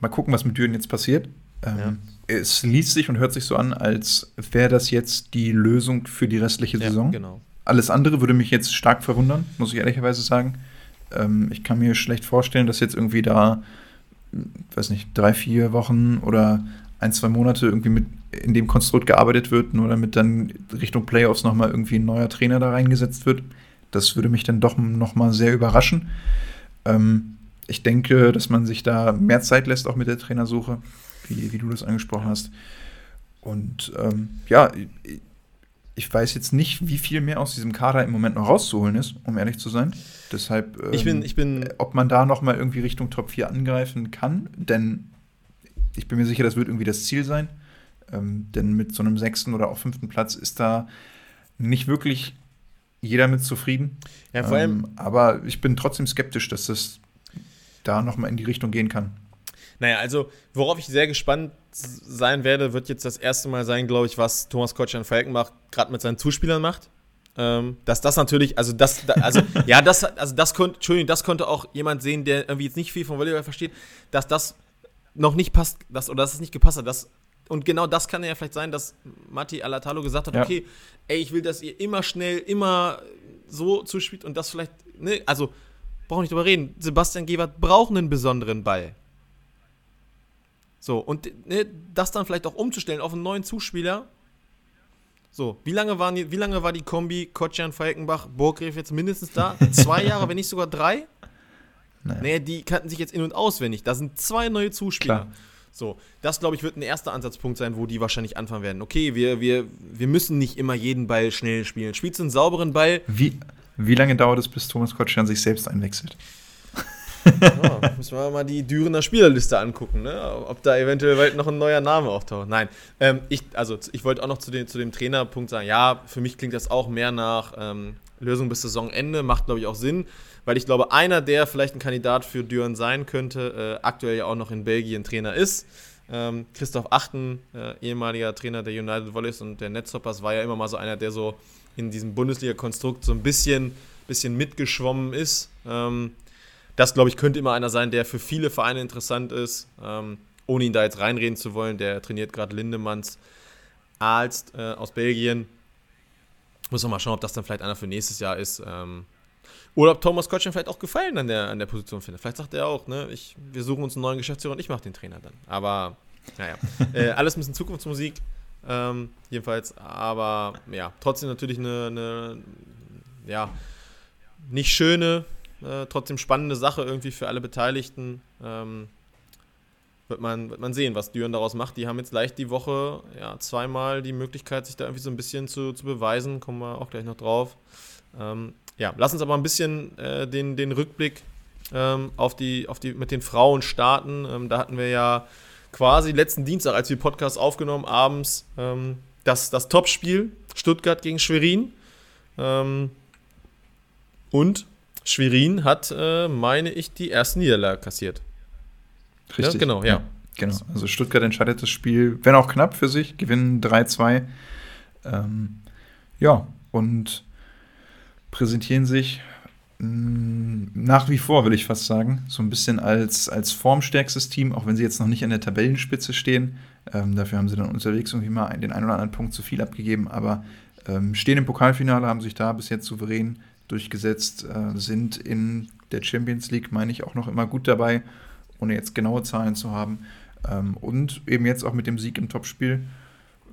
B: mal gucken, was mit Düren jetzt passiert. Ähm, ja. Es liest sich und hört sich so an, als wäre das jetzt die Lösung für die restliche Saison. Ja, genau. Alles andere würde mich jetzt stark verwundern, muss ich ehrlicherweise sagen. Ähm, ich kann mir schlecht vorstellen, dass jetzt irgendwie da, weiß nicht, drei, vier Wochen oder ein, zwei Monate irgendwie mit in dem Konstrukt gearbeitet wird, nur damit dann Richtung Playoffs nochmal irgendwie ein neuer Trainer da reingesetzt wird. Das würde mich dann doch nochmal sehr überraschen. Ähm, ich denke, dass man sich da mehr Zeit lässt, auch mit der Trainersuche, wie, wie du das angesprochen hast. Und ähm, ja, ich weiß jetzt nicht, wie viel mehr aus diesem Kader im Moment noch rauszuholen ist, um ehrlich zu sein. Deshalb,
A: ähm, ich bin, ich bin,
B: ob man da noch mal irgendwie Richtung Top 4 angreifen kann, denn ich bin mir sicher, das wird irgendwie das Ziel sein. Ähm, denn mit so einem sechsten oder auch fünften Platz ist da nicht wirklich jeder mit zufrieden. Ja, vor allem, ähm, aber ich bin trotzdem skeptisch, dass das da noch mal in die Richtung gehen kann.
A: Naja, also worauf ich sehr gespannt sein werde, wird jetzt das erste Mal sein, glaube ich, was Thomas Kotschan Falkenbach gerade mit seinen Zuspielern macht. Ähm, dass das natürlich, also das, also ja, das, also das konnte, Entschuldigung, das konnte auch jemand sehen, der irgendwie jetzt nicht viel von Volleyball versteht, dass das noch nicht passt, dass, oder dass es nicht gepasst hat. Dass, und genau das kann ja vielleicht sein, dass Matti Alatalo gesagt hat, ja. okay, ey, ich will, dass ihr immer schnell, immer so zuspielt und das vielleicht, ne, also brauchen nicht drüber reden. Sebastian Gewert braucht einen besonderen Ball. So, und ne, das dann vielleicht auch umzustellen auf einen neuen Zuspieler. So, wie lange, waren die, wie lange war die Kombi Kotschan, Falkenbach, Burggräf jetzt mindestens da? Zwei Jahre, wenn nicht sogar drei? Naja. Nee, die kannten sich jetzt in- und auswendig. Da sind zwei neue Zuspieler. Klar. So, das glaube ich wird ein erster Ansatzpunkt sein, wo die wahrscheinlich anfangen werden. Okay, wir, wir, wir müssen nicht immer jeden Ball schnell spielen. Spielst du einen sauberen Ball?
B: Wie, wie lange dauert es, bis Thomas Kotschan sich selbst einwechselt?
A: Ja, müssen wir mal die Dürener Spielerliste angucken, ne? ob da eventuell noch ein neuer Name auftaucht. Nein, ähm, ich, also ich wollte auch noch zu, den, zu dem Trainerpunkt sagen, ja, für mich klingt das auch mehr nach ähm, Lösung bis Saisonende, macht glaube ich auch Sinn weil ich glaube, einer, der vielleicht ein Kandidat für Düren sein könnte, äh, aktuell ja auch noch in Belgien Trainer ist. Ähm, Christoph Achten, äh, ehemaliger Trainer der United Volleys und der Netzhoppers, war ja immer mal so einer, der so in diesem Bundesliga-Konstrukt so ein bisschen, bisschen mitgeschwommen ist. Ähm, das, glaube ich, könnte immer einer sein, der für viele Vereine interessant ist. Ähm, ohne ihn da jetzt reinreden zu wollen, der trainiert gerade Lindemanns Arzt äh, aus Belgien. Muss man mal schauen, ob das dann vielleicht einer für nächstes Jahr ist. Ähm, oder ob Thomas Kotschen vielleicht auch Gefallen an der, an der Position findet. Vielleicht sagt er auch, ne, ich, wir suchen uns einen neuen Geschäftsführer und ich mache den Trainer dann. Aber, naja, äh, alles ein bisschen Zukunftsmusik. Ähm, jedenfalls, aber ja, trotzdem natürlich eine, eine ja, nicht schöne, äh, trotzdem spannende Sache irgendwie für alle Beteiligten. Ähm, wird man, wird man sehen, was Düren daraus macht. Die haben jetzt leicht die Woche ja, zweimal die Möglichkeit, sich da irgendwie so ein bisschen zu, zu beweisen. Kommen wir auch gleich noch drauf. Ähm, ja, lass uns aber ein bisschen äh, den, den Rückblick ähm, auf, die, auf die, mit den Frauen starten. Ähm, da hatten wir ja quasi letzten Dienstag, als wir Podcast aufgenommen, abends ähm, das, das Topspiel Stuttgart gegen Schwerin. Ähm, und Schwerin hat, äh, meine ich, die erste Niederlage kassiert.
B: Richtig. Ja, genau, ja. ja. Genau. Also Stuttgart entscheidet das Spiel, wenn auch knapp für sich, gewinnen 3-2. Ähm, ja, und präsentieren sich mh, mm, nach wie vor, will ich fast sagen, so ein bisschen als, als formstärkstes Team, auch wenn sie jetzt noch nicht an der Tabellenspitze stehen. Ähm, dafür haben sie dann unterwegs irgendwie mal den einen oder anderen Punkt zu viel abgegeben, aber ähm, stehen im Pokalfinale, haben sich da bis jetzt souverän durchgesetzt, äh, sind in der Champions League, meine ich, auch noch immer gut dabei, ohne jetzt genaue Zahlen zu haben. Ähm, und eben jetzt auch mit dem Sieg im Topspiel.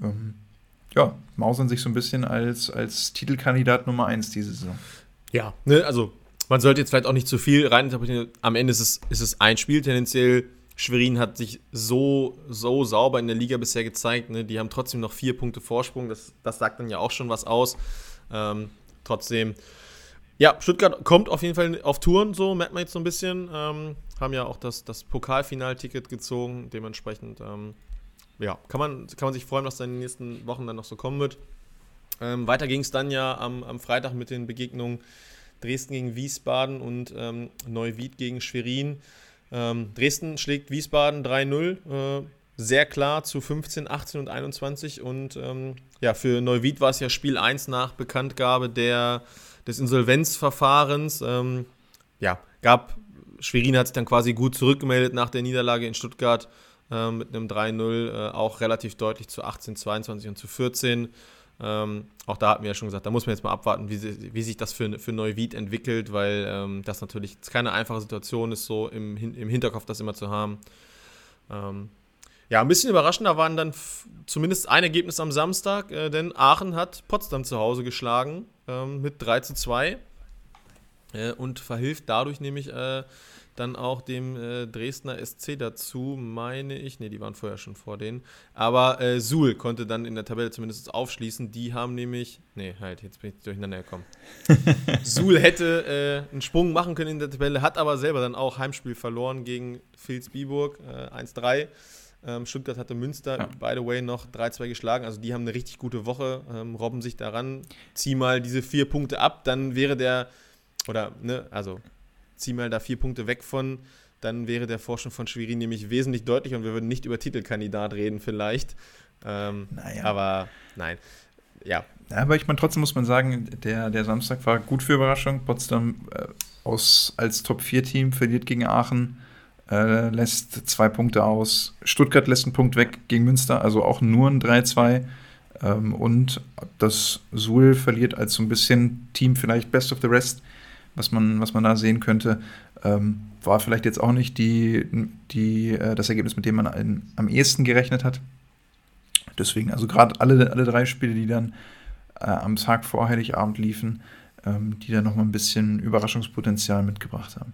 B: Ähm, ja, mausern sich so ein bisschen als, als Titelkandidat Nummer 1 diese Saison.
A: Ja, ne, also man sollte jetzt vielleicht auch nicht zu viel reininterpretieren. Am Ende ist es, ist es ein Spiel tendenziell. Schwerin hat sich so, so sauber in der Liga bisher gezeigt. Ne? Die haben trotzdem noch vier Punkte Vorsprung. Das, das sagt dann ja auch schon was aus. Ähm, trotzdem, ja, Stuttgart kommt auf jeden Fall auf Touren, so merkt man jetzt so ein bisschen. Ähm, haben ja auch das, das Pokalfinalticket gezogen. Dementsprechend ähm, ja, kann man, kann man sich freuen, was da in den nächsten Wochen dann noch so kommen wird. Ähm, weiter ging es dann ja am, am Freitag mit den Begegnungen Dresden gegen Wiesbaden und ähm, Neuwied gegen Schwerin. Ähm, Dresden schlägt Wiesbaden 3-0, äh, sehr klar zu 15, 18 und 21. Und ähm, ja, für Neuwied war es ja Spiel 1 nach Bekanntgabe der, des Insolvenzverfahrens. Ähm, ja, gab, Schwerin hat sich dann quasi gut zurückgemeldet nach der Niederlage in Stuttgart äh, mit einem 3-0, äh, auch relativ deutlich zu 18, 22 und zu 14. Ähm, auch da hatten wir ja schon gesagt, da muss man jetzt mal abwarten, wie, wie sich das für, für Neuwied entwickelt, weil ähm, das natürlich keine einfache Situation ist, so im, im Hinterkopf das immer zu haben. Ähm, ja, ein bisschen überraschender waren dann zumindest ein Ergebnis am Samstag, äh, denn Aachen hat Potsdam zu Hause geschlagen ähm, mit 3 zu 2 äh, und verhilft dadurch nämlich äh, dann auch dem äh, Dresdner SC dazu, meine ich. Ne, die waren vorher schon vor denen. Aber äh, Suhl konnte dann in der Tabelle zumindest aufschließen. Die haben nämlich. Ne, halt, jetzt bin ich durcheinander gekommen. Suhl hätte äh, einen Sprung machen können in der Tabelle, hat aber selber dann auch Heimspiel verloren gegen Vils Biburg, äh, 1-3. Ähm, Stuttgart hatte Münster, ja. by the way, noch 3-2 geschlagen. Also die haben eine richtig gute Woche, ähm, robben sich daran. Zieh mal diese vier Punkte ab, dann wäre der, oder, ne, also zieh mal da vier Punkte weg von, dann wäre der Forschung von Schwerin nämlich wesentlich deutlicher und wir würden nicht über Titelkandidat reden vielleicht. Ähm, naja. Aber nein, ja.
B: ja. Aber ich meine, trotzdem muss man sagen, der, der Samstag war gut für Überraschung. Potsdam äh, aus, als Top-4-Team verliert gegen Aachen, äh, lässt zwei Punkte aus. Stuttgart lässt einen Punkt weg gegen Münster, also auch nur ein 3-2. Ähm, und das Suhl verliert als so ein bisschen Team vielleicht Best of the Rest was man, was man da sehen könnte. Ähm, war vielleicht jetzt auch nicht die, die, äh, das Ergebnis, mit dem man ein, am ehesten gerechnet hat. Deswegen, also gerade alle, alle drei Spiele, die dann äh, am Tag vor Heiligabend liefen, ähm, die dann nochmal ein bisschen Überraschungspotenzial mitgebracht haben.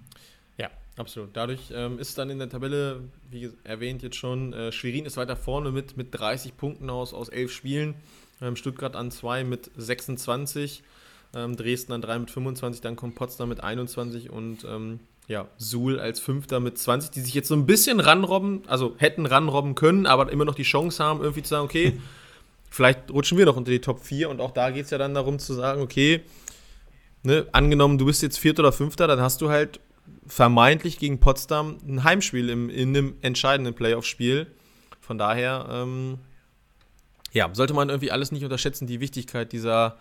A: Absolut. Dadurch ähm, ist dann in der Tabelle, wie erwähnt jetzt schon, äh, Schwerin ist weiter vorne mit, mit 30 Punkten aus, aus 11 Spielen. Ähm, Stuttgart an 2 mit 26, ähm, Dresden an 3 mit 25, dann kommt Potsdam mit 21 und ähm, ja, Suhl als Fünfter mit 20, die sich jetzt so ein bisschen ranrobben, also hätten ranrobben können, aber immer noch die Chance haben, irgendwie zu sagen, okay, vielleicht rutschen wir noch unter die Top 4 und auch da geht es ja dann darum zu sagen, okay, ne, angenommen, du bist jetzt Vierter oder Fünfter, dann hast du halt vermeintlich gegen Potsdam ein Heimspiel im, in einem entscheidenden Playoff-Spiel. Von daher, ähm, ja, sollte man irgendwie alles nicht unterschätzen, die Wichtigkeit dieser,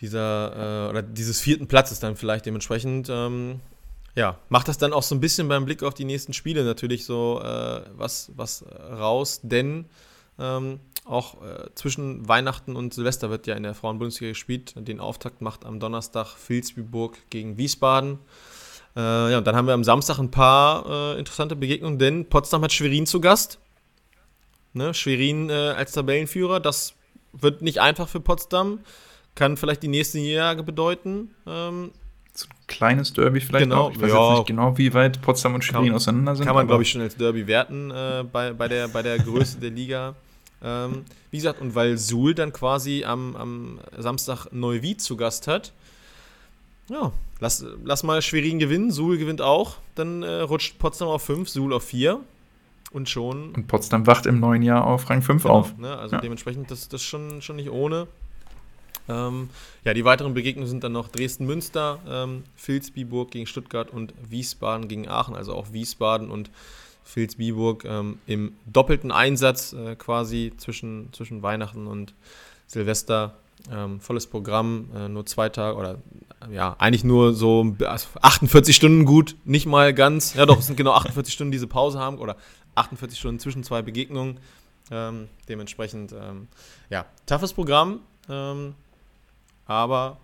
A: dieser, äh, oder dieses vierten Platzes dann vielleicht dementsprechend. Ähm, ja, macht das dann auch so ein bisschen beim Blick auf die nächsten Spiele natürlich so äh, was, was raus, denn ähm, auch äh, zwischen Weihnachten und Silvester wird ja in der Frauenbundesliga gespielt. Den Auftakt macht am Donnerstag Vilsbiburg gegen Wiesbaden. Äh, ja, und dann haben wir am Samstag ein paar äh, interessante Begegnungen, denn Potsdam hat Schwerin zu Gast. Ne, Schwerin äh, als Tabellenführer, das wird nicht einfach für Potsdam. Kann vielleicht die nächsten Jahre bedeuten. Ähm,
B: so ein kleines Derby vielleicht
A: genau,
B: auch. Ich weiß
A: ja.
B: jetzt nicht genau, wie weit Potsdam und Schwerin
A: kann,
B: auseinander sind.
A: Kann man, glaube ich, schon als Derby werten äh, bei, bei, der, bei der Größe der Liga. Ähm, wie gesagt, und weil Suhl dann quasi am, am Samstag Neuwied zu Gast hat, ja, lass, lass mal Schwerin gewinnen. Suhl gewinnt auch. Dann äh, rutscht Potsdam auf 5, Suhl auf 4. Und schon.
B: Und Potsdam wacht im neuen Jahr auf Rang 5 genau, auf.
A: Ne, also ja. dementsprechend, das ist schon, schon nicht ohne. Ähm, ja, die weiteren Begegnungen sind dann noch Dresden-Münster, ähm, Vilsbiburg gegen Stuttgart und Wiesbaden gegen Aachen. Also auch Wiesbaden und Vilsbiburg ähm, im doppelten Einsatz äh, quasi zwischen, zwischen Weihnachten und Silvester. Ähm, volles Programm, äh, nur zwei Tage oder ja, eigentlich nur so 48 also Stunden gut, nicht mal ganz. Ja, doch, es sind genau 48 Stunden, diese Pause haben oder 48 Stunden zwischen zwei Begegnungen. Ähm, dementsprechend, ähm, ja, toughes Programm. Ähm, aber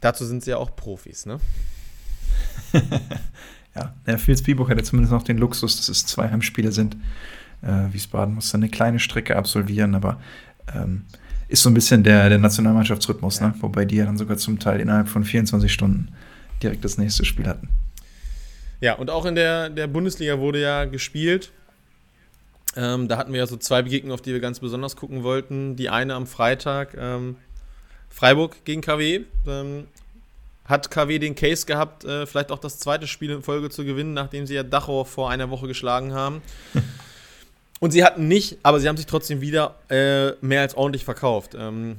A: dazu sind sie ja auch Profis, ne?
B: ja, der Phil Spielbuch hat ja zumindest noch den Luxus, dass es zwei Heimspiele sind. Äh, Wiesbaden muss dann eine kleine Strecke absolvieren, aber ähm, ist so ein bisschen der, der Nationalmannschaftsrhythmus, ne? ja. ne? wobei die ja dann sogar zum Teil innerhalb von 24 Stunden direkt das nächste Spiel hatten.
A: Ja, und auch in der, der Bundesliga wurde ja gespielt. Ähm, da hatten wir ja so zwei Begegnungen, auf die wir ganz besonders gucken wollten. Die eine am Freitag, ähm, Freiburg gegen KW. Ähm, hat KW den Case gehabt, äh, vielleicht auch das zweite Spiel in Folge zu gewinnen, nachdem sie ja Dachau vor einer Woche geschlagen haben. Und sie hatten nicht, aber sie haben sich trotzdem wieder äh, mehr als ordentlich verkauft. Ähm,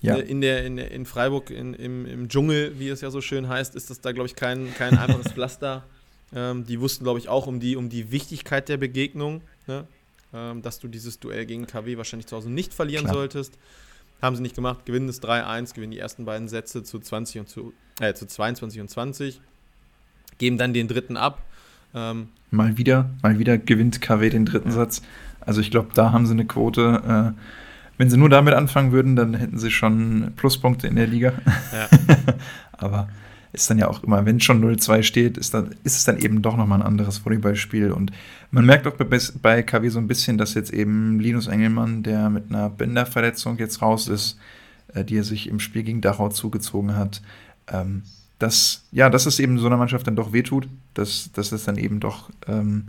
A: ja. in, der, in, in Freiburg, in, im, im Dschungel, wie es ja so schön heißt, ist das da, glaube ich, kein, kein einfaches Pflaster. Ähm, die wussten, glaube ich, auch um die, um die Wichtigkeit der Begegnung. Ne? ähm, dass du dieses Duell gegen KW wahrscheinlich zu Hause nicht verlieren Klar. solltest. Haben sie nicht gemacht, gewinnen es 3-1, gewinnen die ersten beiden Sätze zu 20 und zu, äh, zu 22 und 20, geben dann den dritten ab.
B: Ähm, mal wieder, mal wieder gewinnt KW den dritten. Satz. Also ich glaube, da haben sie eine Quote. Äh, wenn sie nur damit anfangen würden, dann hätten sie schon Pluspunkte in der Liga. Ja. Aber ist dann ja auch immer, wenn schon 0-2 steht, ist, dann, ist es dann eben doch nochmal ein anderes Volleyballspiel. Und man merkt auch bei, bei KW so ein bisschen, dass jetzt eben Linus Engelmann, der mit einer Bänderverletzung jetzt raus ist, äh, die er sich im Spiel gegen Dachau zugezogen hat, ähm, dass, ja, dass es eben so einer Mannschaft dann doch wehtut, dass, dass es dann eben doch ähm,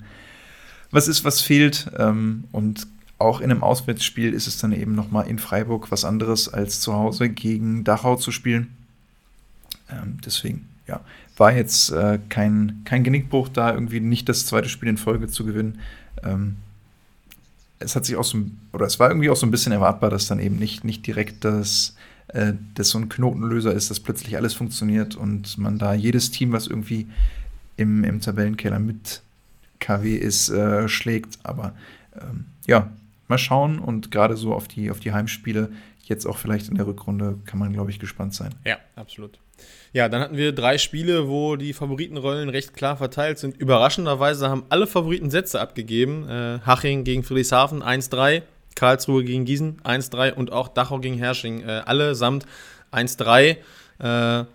B: was ist, was fehlt. Ähm, und auch in einem Auswärtsspiel ist es dann eben nochmal in Freiburg was anderes, als zu Hause gegen Dachau zu spielen. Ähm, deswegen, ja, war jetzt äh, kein, kein Genickbruch da, irgendwie nicht das zweite Spiel in Folge zu gewinnen. Ähm, es hat sich auch so, oder es war irgendwie auch so ein bisschen erwartbar, dass dann eben nicht, nicht direkt das, äh, das so ein Knotenlöser ist, dass plötzlich alles funktioniert und man da jedes Team, was irgendwie im, im Tabellenkeller mit KW ist, äh, schlägt. Aber ähm, ja, mal schauen und gerade so auf die, auf die Heimspiele, jetzt auch vielleicht in der Rückrunde, kann man, glaube ich, gespannt sein.
A: Ja, absolut. Ja, dann hatten wir drei Spiele, wo die Favoritenrollen recht klar verteilt sind. Überraschenderweise haben alle Favoriten Sätze abgegeben. Äh, Haching gegen Friedrichshafen 1-3, Karlsruhe gegen Gießen 1-3 und auch Dachau gegen Hersching. Äh, allesamt 1-3. Äh,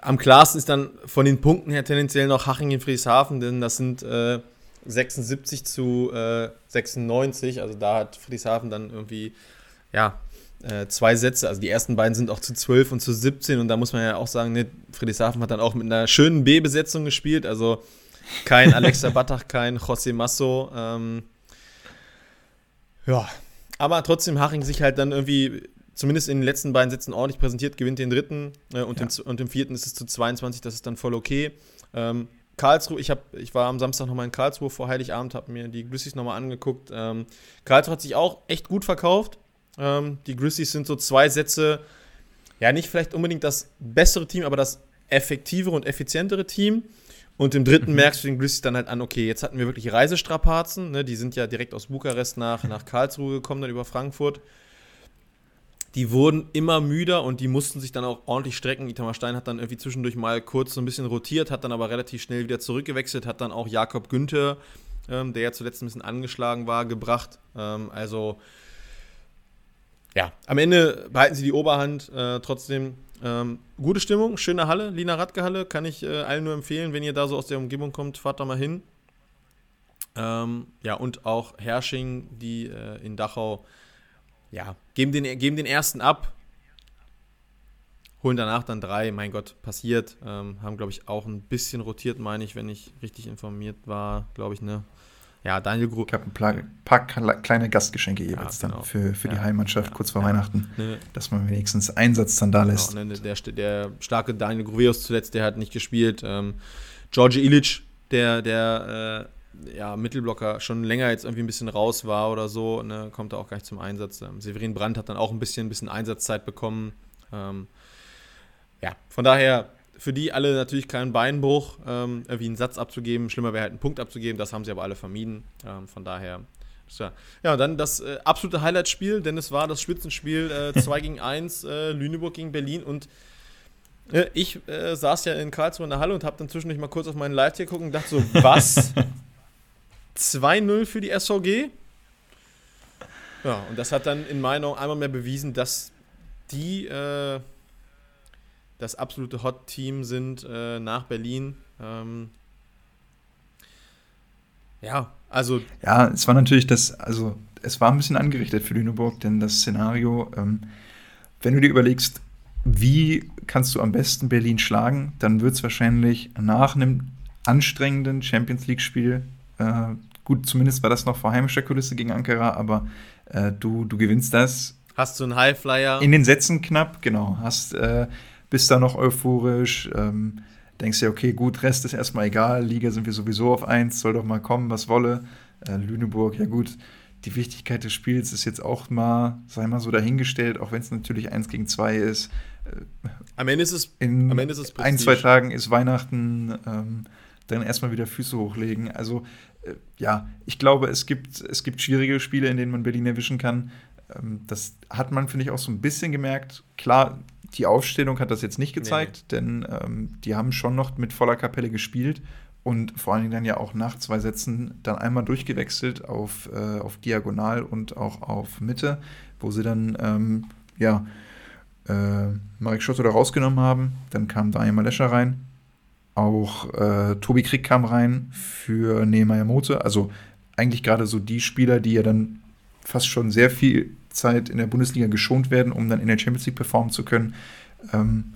A: am klarsten ist dann von den Punkten her tendenziell noch Hachingen-Friedrichshafen, denn das sind äh, 76 zu äh, 96. Also da hat Friedrichshafen dann irgendwie, ja, äh, zwei Sätze. Also die ersten beiden sind auch zu 12 und zu 17. Und da muss man ja auch sagen, ne, Friedrichshafen hat dann auch mit einer schönen B-Besetzung gespielt. Also kein Alexa Battach, kein José Masso. Ähm, ja, aber trotzdem Haching sich halt dann irgendwie zumindest in den letzten beiden Sätzen ordentlich präsentiert, gewinnt den dritten äh, und, ja. den, und im vierten ist es zu 22, das ist dann voll okay. Ähm, Karlsruhe, ich, hab, ich war am Samstag nochmal in Karlsruhe vor Heiligabend, habe mir die Grizzlies nochmal angeguckt. Ähm, Karlsruhe hat sich auch echt gut verkauft. Ähm, die Grizzlies sind so zwei Sätze, ja, nicht vielleicht unbedingt das bessere Team, aber das effektivere und effizientere Team. Und im dritten mhm. merkst du den Grizzlies dann halt an, okay, jetzt hatten wir wirklich Reisestrapazen. Ne? Die sind ja direkt aus Bukarest nach, nach Karlsruhe gekommen, dann über Frankfurt die wurden immer müder und die mussten sich dann auch ordentlich strecken. Itamar Stein hat dann irgendwie zwischendurch mal kurz so ein bisschen rotiert, hat dann aber relativ schnell wieder zurückgewechselt, hat dann auch Jakob Günther, ähm, der ja zuletzt ein bisschen angeschlagen war, gebracht. Ähm, also ja, am Ende behalten sie die Oberhand. Äh, trotzdem ähm, gute Stimmung, schöne Halle, Lina Radke Halle, kann ich äh, allen nur empfehlen, wenn ihr da so aus der Umgebung kommt, fahrt da mal hin. Ähm, ja, und auch Hersching, die äh, in Dachau ja, geben den, geben den ersten ab, holen danach dann drei, mein Gott, passiert. Ähm, haben, glaube ich, auch ein bisschen rotiert, meine ich, wenn ich richtig informiert war, glaube ich, ne? Ja, Daniel Gru
B: Ich habe ein paar, paar, kleine Gastgeschenke jeweils ja, genau. dann für, für ja, die Heimatschaft ja, kurz vor Weihnachten, ne, dass man wenigstens Einsatz dann da genau, lässt.
A: Ne, der, der, starke Daniel Gruveus zuletzt, der hat nicht gespielt. Ähm, George Illich, der, der äh, ja, Mittelblocker schon länger jetzt irgendwie ein bisschen raus war oder so, ne, kommt er auch gleich zum Einsatz. Ähm, Severin Brandt hat dann auch ein bisschen, ein bisschen Einsatzzeit bekommen. Ähm, ja, von daher für die alle natürlich kein Beinbruch, ähm, irgendwie einen Satz abzugeben. Schlimmer wäre halt einen Punkt abzugeben, das haben sie aber alle vermieden. Ähm, von daher. Ja, ja, dann das äh, absolute Highlight-Spiel, denn es war das Spitzenspiel äh, 2 gegen 1, äh, Lüneburg gegen Berlin und äh, ich äh, saß ja in Karlsruhe in der Halle und habe dann zwischendurch mal kurz auf meinen Live-Tier geguckt und dachte so, was? 2-0 für die SVG. Ja, und das hat dann in meiner Meinung einmal mehr bewiesen, dass die äh, das absolute Hot-Team sind äh, nach Berlin. Ähm, ja, also.
B: Ja, es war natürlich das, also es war ein bisschen angerichtet für Lüneburg, denn das Szenario, ähm, wenn du dir überlegst, wie kannst du am besten Berlin schlagen, dann wird es wahrscheinlich nach einem anstrengenden Champions League-Spiel äh, Gut, zumindest war das noch vor heimischer Kulisse gegen Ankara, aber äh, du, du gewinnst das.
A: Hast du einen Highflyer?
B: In den Sätzen knapp, genau. Hast, äh, bist da noch euphorisch, ähm, denkst dir, okay, gut, Rest ist erstmal egal, Liga sind wir sowieso auf 1, soll doch mal kommen, was wolle. Äh, Lüneburg, ja gut, die Wichtigkeit des Spiels ist jetzt auch mal, sei mal so dahingestellt, auch wenn es natürlich 1 gegen 2 ist.
A: Am Ende ist es,
B: in
A: am
B: Ende ist es ein, zwei Tagen ist Weihnachten, ähm, dann erstmal wieder Füße hochlegen. Also äh, ja, ich glaube, es gibt, es gibt schwierige Spiele, in denen man Berlin erwischen kann. Ähm, das hat man, finde ich, auch so ein bisschen gemerkt. Klar, die Aufstellung hat das jetzt nicht gezeigt, nee. denn ähm, die haben schon noch mit voller Kapelle gespielt und vor allen Dingen dann ja auch nach zwei Sätzen dann einmal durchgewechselt auf, äh, auf Diagonal und auch auf Mitte, wo sie dann, ähm, ja, äh, Marek Schott oder rausgenommen haben. Dann kam Daniel Malescher rein, auch äh, Tobi Krieg kam rein für Nehemiah Mote. Also eigentlich gerade so die Spieler, die ja dann fast schon sehr viel Zeit in der Bundesliga geschont werden, um dann in der Champions League performen zu können. Ähm,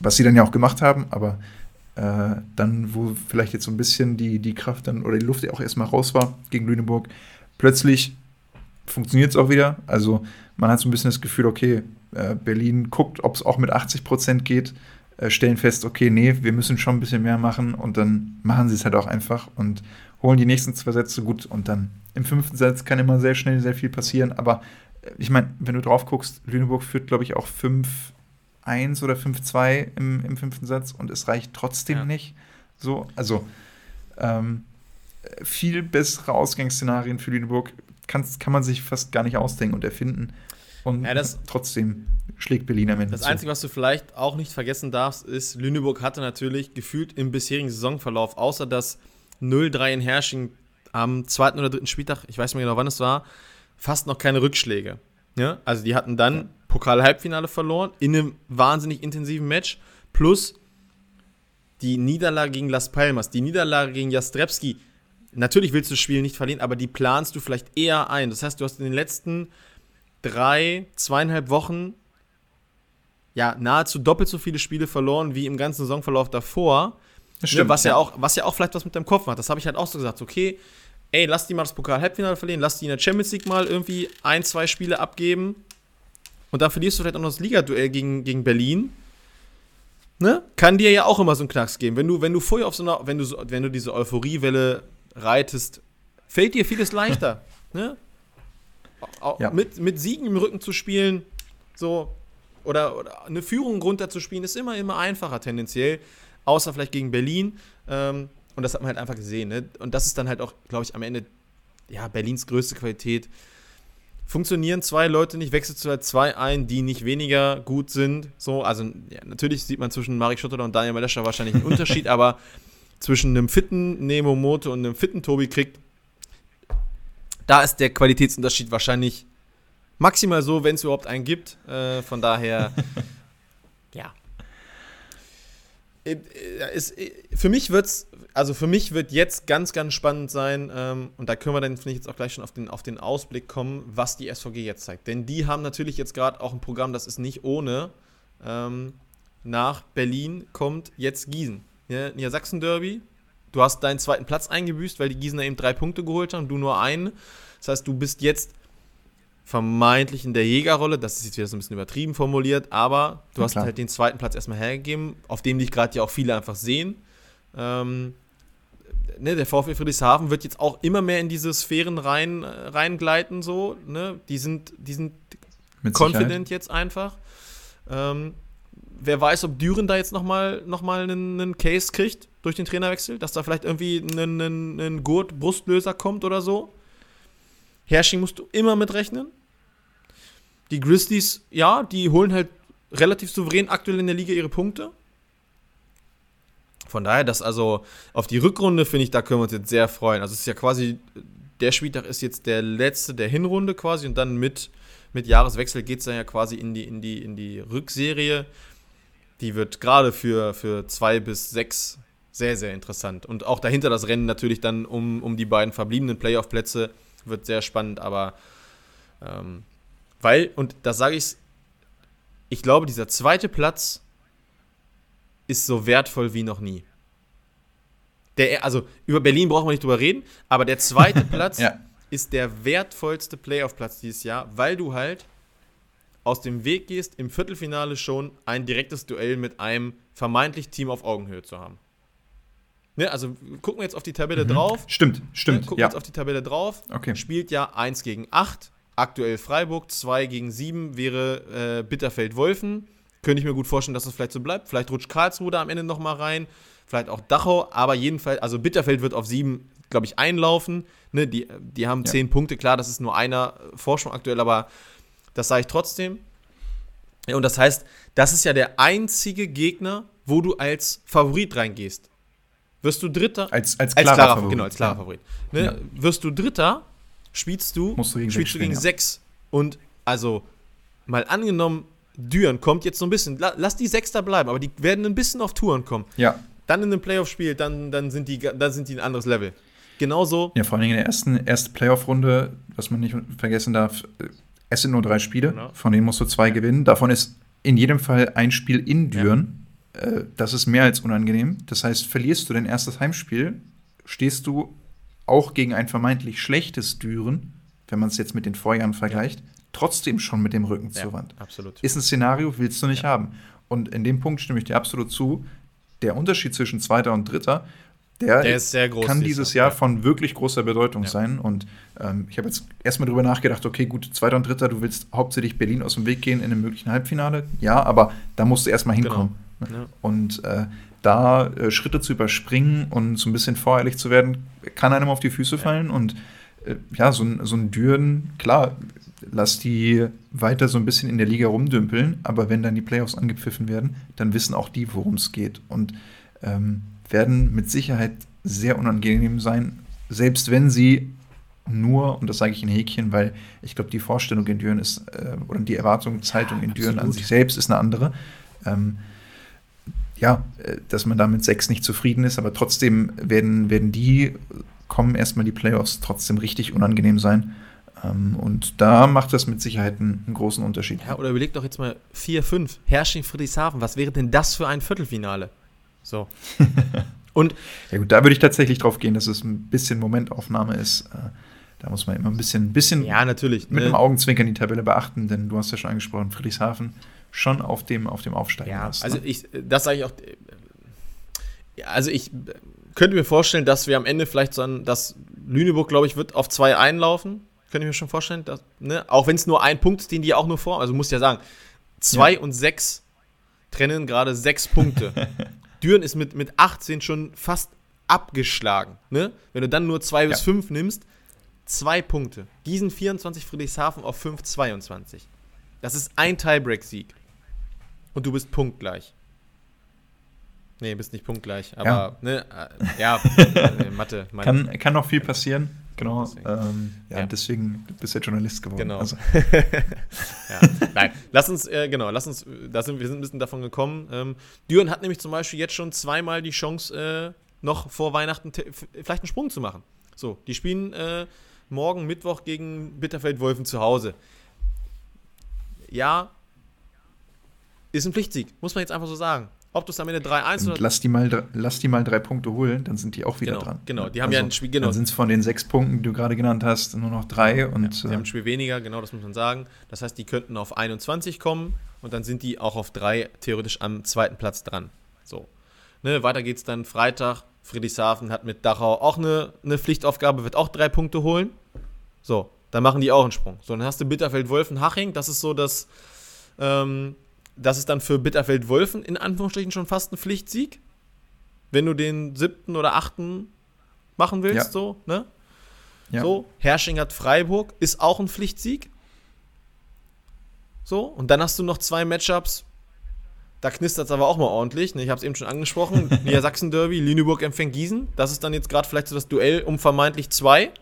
B: was sie dann ja auch gemacht haben, aber äh, dann, wo vielleicht jetzt so ein bisschen die, die Kraft dann oder die Luft auch erstmal raus war gegen Lüneburg, plötzlich funktioniert es auch wieder. Also man hat so ein bisschen das Gefühl, okay, äh, Berlin guckt, ob es auch mit 80 Prozent geht. Äh, stellen fest, okay, nee, wir müssen schon ein bisschen mehr machen und dann machen sie es halt auch einfach und holen die nächsten zwei Sätze gut und dann im fünften Satz kann immer sehr schnell sehr viel passieren, aber ich meine, wenn du drauf guckst, Lüneburg führt, glaube ich, auch 5-1 oder 5-2 im, im fünften Satz und es reicht trotzdem ja. nicht. So, also ähm, viel bessere Ausgangsszenarien für Lüneburg kann, kann man sich fast gar nicht ausdenken und erfinden. Und ja, das, trotzdem schlägt Berlin am Ende.
A: Das zu. Einzige, was du vielleicht auch nicht vergessen darfst, ist, Lüneburg hatte natürlich gefühlt im bisherigen Saisonverlauf, außer das 0-3 in Hersching am zweiten oder dritten Spieltag, ich weiß nicht mehr genau, wann es war, fast noch keine Rückschläge. Ja? Also die hatten dann Pokal-Halbfinale verloren in einem wahnsinnig intensiven Match, plus die Niederlage gegen Las Palmas, die Niederlage gegen Jastrebski, natürlich willst du das Spiel nicht verlieren, aber die planst du vielleicht eher ein. Das heißt, du hast in den letzten drei, zweieinhalb Wochen ja nahezu doppelt so viele Spiele verloren wie im ganzen Saisonverlauf davor. Ne, stimmt, was, ja. ja. auch, was ja auch vielleicht was mit deinem Kopf macht. Das habe ich halt auch so gesagt. Okay, ey, lass die mal das Pokal-Halbfinale verlieren, lass die in der Champions League mal irgendwie ein, zwei Spiele abgeben. Und dann verlierst du vielleicht auch noch das Ligaduell gegen, gegen Berlin. Ne? Kann dir ja auch immer so einen Knacks geben. Wenn du, wenn du vorher auf so einer, wenn du, so, wenn du diese Euphoriewelle reitest, fällt dir vieles leichter. ne? Ja. Mit, mit Siegen im Rücken zu spielen, so, oder, oder eine Führung runterzuspielen, ist immer, immer einfacher tendenziell. Außer vielleicht gegen Berlin. Ähm, und das hat man halt einfach gesehen. Ne? Und das ist dann halt auch, glaube ich, am Ende ja, Berlins größte Qualität. Funktionieren zwei Leute nicht, wechselst du halt zwei ein, die nicht weniger gut sind. So, also ja, natürlich sieht man zwischen Marek Schotterler und Daniel Malescher wahrscheinlich einen Unterschied, aber zwischen einem fitten Nemo Moto und einem fitten Tobi Krieg, da ist der Qualitätsunterschied wahrscheinlich maximal so, wenn es überhaupt einen gibt. Äh, von daher, ist, äh, für mich wird's, also für mich wird jetzt ganz, ganz spannend sein, ähm, und da können wir dann, finde ich, jetzt auch gleich schon auf den, auf den Ausblick kommen, was die SVG jetzt zeigt. Denn die haben natürlich jetzt gerade auch ein Programm, das ist nicht ohne. Ähm, nach Berlin kommt jetzt Gießen. Ja, Niedersachsen-Derby. Du hast deinen zweiten Platz eingebüßt, weil die Gießener eben drei Punkte geholt haben, du nur einen. Das heißt, du bist jetzt vermeintlich in der Jägerrolle. Das ist jetzt wieder so ein bisschen übertrieben formuliert, aber du ja, hast klar. halt den zweiten Platz erstmal hergegeben, auf dem dich gerade ja auch viele einfach sehen. Ähm, ne, der VfB Friedrichshafen wird jetzt auch immer mehr in diese Sphären rein, äh, reingleiten, so. Ne? Die sind, die sind confident jetzt einfach. Ähm, wer weiß, ob Düren da jetzt nochmal noch mal einen, einen Case kriegt durch den Trainerwechsel, dass da vielleicht irgendwie ein, ein, ein Gurt-Brustlöser kommt oder so. Hersching musst du immer mitrechnen. Die Grizzlies, ja, die holen halt relativ souverän aktuell in der Liga ihre Punkte. Von daher, das also auf die Rückrunde, finde ich, da können wir uns jetzt sehr freuen. Also es ist ja quasi, der Spieltag ist jetzt der letzte der Hinrunde quasi und dann mit, mit Jahreswechsel geht es dann ja quasi in die, in, die, in die Rückserie. Die wird gerade für, für zwei bis sechs sehr, sehr interessant. Und auch dahinter das Rennen natürlich dann um, um die beiden verbliebenen Playoff-Plätze wird sehr spannend, aber ähm, weil, und da sage ich ich glaube, dieser zweite Platz ist so wertvoll wie noch nie. Der, also über Berlin brauchen wir nicht drüber reden, aber der zweite Platz ja. ist der wertvollste Playoff-Platz dieses Jahr, weil du halt aus dem Weg gehst, im Viertelfinale schon ein direktes Duell mit einem vermeintlich Team auf Augenhöhe zu haben. Ne, also gucken wir jetzt auf die Tabelle mhm. drauf.
B: Stimmt, stimmt. Ne,
A: gucken wir jetzt auf die Tabelle drauf. Okay. Spielt ja 1 gegen 8. Aktuell Freiburg, 2 gegen 7 wäre äh, Bitterfeld-Wolfen. Könnte ich mir gut vorstellen, dass das vielleicht so bleibt. Vielleicht rutscht Karlsruhe da am Ende nochmal rein. Vielleicht auch Dachau. Aber jedenfalls, also Bitterfeld wird auf 7, glaube ich, einlaufen. Ne, die, die haben ja. 10 Punkte. Klar, das ist nur einer Forschung aktuell, aber das sage ich trotzdem. Ja, und das heißt, das ist ja der einzige Gegner, wo du als Favorit reingehst. Wirst du Dritter?
B: Als, als klarer, als klarer Favorit.
A: Genau, als klarer. Favorit. Ne? Ja. Wirst du Dritter, spielst du,
B: Musst du gegen
A: spielst du gegen sechs. Und also, mal angenommen, Düren kommt jetzt so ein bisschen, lass die Sechster bleiben, aber die werden ein bisschen auf Touren kommen.
B: Ja.
A: Dann in einem Playoff-Spiel, dann, dann, sind die, dann sind die ein anderes Level. Genauso.
B: Ja, vor allem in der ersten, ersten Playoff-Runde, was man nicht vergessen darf, es sind nur drei Spiele, genau. von denen musst du zwei gewinnen. Davon ist in jedem Fall ein Spiel in Düren. Ja. Äh, das ist mehr als unangenehm. Das heißt, verlierst du dein erstes Heimspiel, stehst du auch gegen ein vermeintlich schlechtes Düren, wenn man es jetzt mit den Vorjahren vergleicht, ja. trotzdem schon mit dem Rücken ja, zur Wand.
A: Absolut.
B: Ist ein Szenario, willst du nicht ja. haben. Und in dem Punkt stimme ich dir absolut zu. Der Unterschied zwischen Zweiter und Dritter, der,
A: der groß,
B: kann dieses Jahr von wirklich großer Bedeutung sein. Und ähm, ich habe jetzt erstmal drüber nachgedacht, okay, gut, Zweiter und Dritter, du willst hauptsächlich Berlin aus dem Weg gehen in einem möglichen Halbfinale. Ja, aber da musst du erstmal genau. hinkommen. Genau. Ja. Und äh, da äh, Schritte zu überspringen und so ein bisschen voreilig zu werden, kann einem auf die Füße fallen. Und äh, ja, so ein, so ein Düren, klar, lass die weiter so ein bisschen in der Liga rumdümpeln, aber wenn dann die Playoffs angepfiffen werden, dann wissen auch die, worum es geht. Und ähm, werden mit Sicherheit sehr unangenehm sein, selbst wenn sie nur, und das sage ich in Häkchen, weil ich glaube, die Vorstellung in Düren ist, äh, oder die Erwartungshaltung ja, in Düren an sich selbst ist eine andere. Ähm, ja, äh, dass man da mit sechs nicht zufrieden ist, aber trotzdem werden, werden die, kommen erstmal die Playoffs trotzdem richtig unangenehm sein. Ähm, und da macht das mit Sicherheit einen, einen großen Unterschied.
A: Ja, oder überleg doch jetzt mal 4-5, Herrsching Friedrichshafen, was wäre denn das für ein Viertelfinale? So.
B: und ja gut, da würde ich tatsächlich drauf gehen, dass es ein bisschen Momentaufnahme ist. Äh, da muss man immer ein bisschen, bisschen
A: ja, natürlich,
B: mit ne? einem Augenzwinkern die Tabelle beachten, denn du hast ja schon angesprochen, Friedrichshafen schon auf dem, auf dem Aufsteigen
A: ja, ist. Also ne? ich, das sage ich auch, also ich könnte mir vorstellen, dass wir am Ende vielleicht so ein, dass Lüneburg, glaube ich, wird auf zwei einlaufen. Könnte ich mir schon vorstellen, dass, ne? auch wenn es nur ein Punkt ist, den die auch nur vor, also muss ja sagen, zwei ja. und sechs trennen gerade sechs Punkte. Düren ist mit, mit 18 schon fast abgeschlagen. Ne? Wenn du dann nur zwei ja. bis fünf nimmst, zwei Punkte. Diesen 24 Friedrichshafen auf 5, 22. Das ist ein Tiebreak-Sieg. Und du bist punktgleich. Nee, bist nicht punktgleich, aber ja, ne, äh, ja
B: äh, Mathe. Kann, kann noch viel passieren. Genau. Deswegen. Ähm, ja, ja, deswegen bist du ja Journalist geworden.
A: Genau.
B: Also.
A: ja, nein, lass uns, äh, genau, lass uns, da sind, wir sind ein bisschen davon gekommen. Ähm, Düren hat nämlich zum Beispiel jetzt schon zweimal die Chance, äh, noch vor Weihnachten vielleicht einen Sprung zu machen. So, die spielen äh, morgen Mittwoch gegen Bitterfeld-Wolfen zu Hause. Ja, ist ein Pflichtsieg, muss man jetzt einfach so sagen. Ob du es am Ende 3-1
B: oder. Lass die, mal, lass die mal drei Punkte holen, dann sind die auch wieder
A: genau,
B: dran.
A: Genau, die haben also, ja ein Spiel. Genau.
B: Dann sind es von den sechs Punkten, die du gerade genannt hast, nur noch drei. Und, ja,
A: die haben ein Spiel weniger, genau, das muss man sagen. Das heißt, die könnten auf 21 kommen und dann sind die auch auf drei theoretisch am zweiten Platz dran. So. Ne, weiter geht's dann Freitag. Friedrichshafen hat mit Dachau auch eine, eine Pflichtaufgabe, wird auch drei Punkte holen. So, dann machen die auch einen Sprung. So, dann hast du Bitterfeld-Wolfen-Haching, das ist so das. Ähm, das ist dann für Bitterfeld-Wolfen in Anführungsstrichen schon fast ein Pflichtsieg. Wenn du den siebten oder achten machen willst, ja. so, ne? Ja. So, Hersching hat Freiburg, ist auch ein Pflichtsieg. So, und dann hast du noch zwei Matchups. Da knistert es aber auch mal ordentlich. Ne? Ich habe es eben schon angesprochen. Niedersachsen-Derby, Lüneburg empfängt Gießen. Das ist dann jetzt gerade vielleicht so das Duell um vermeintlich zwei.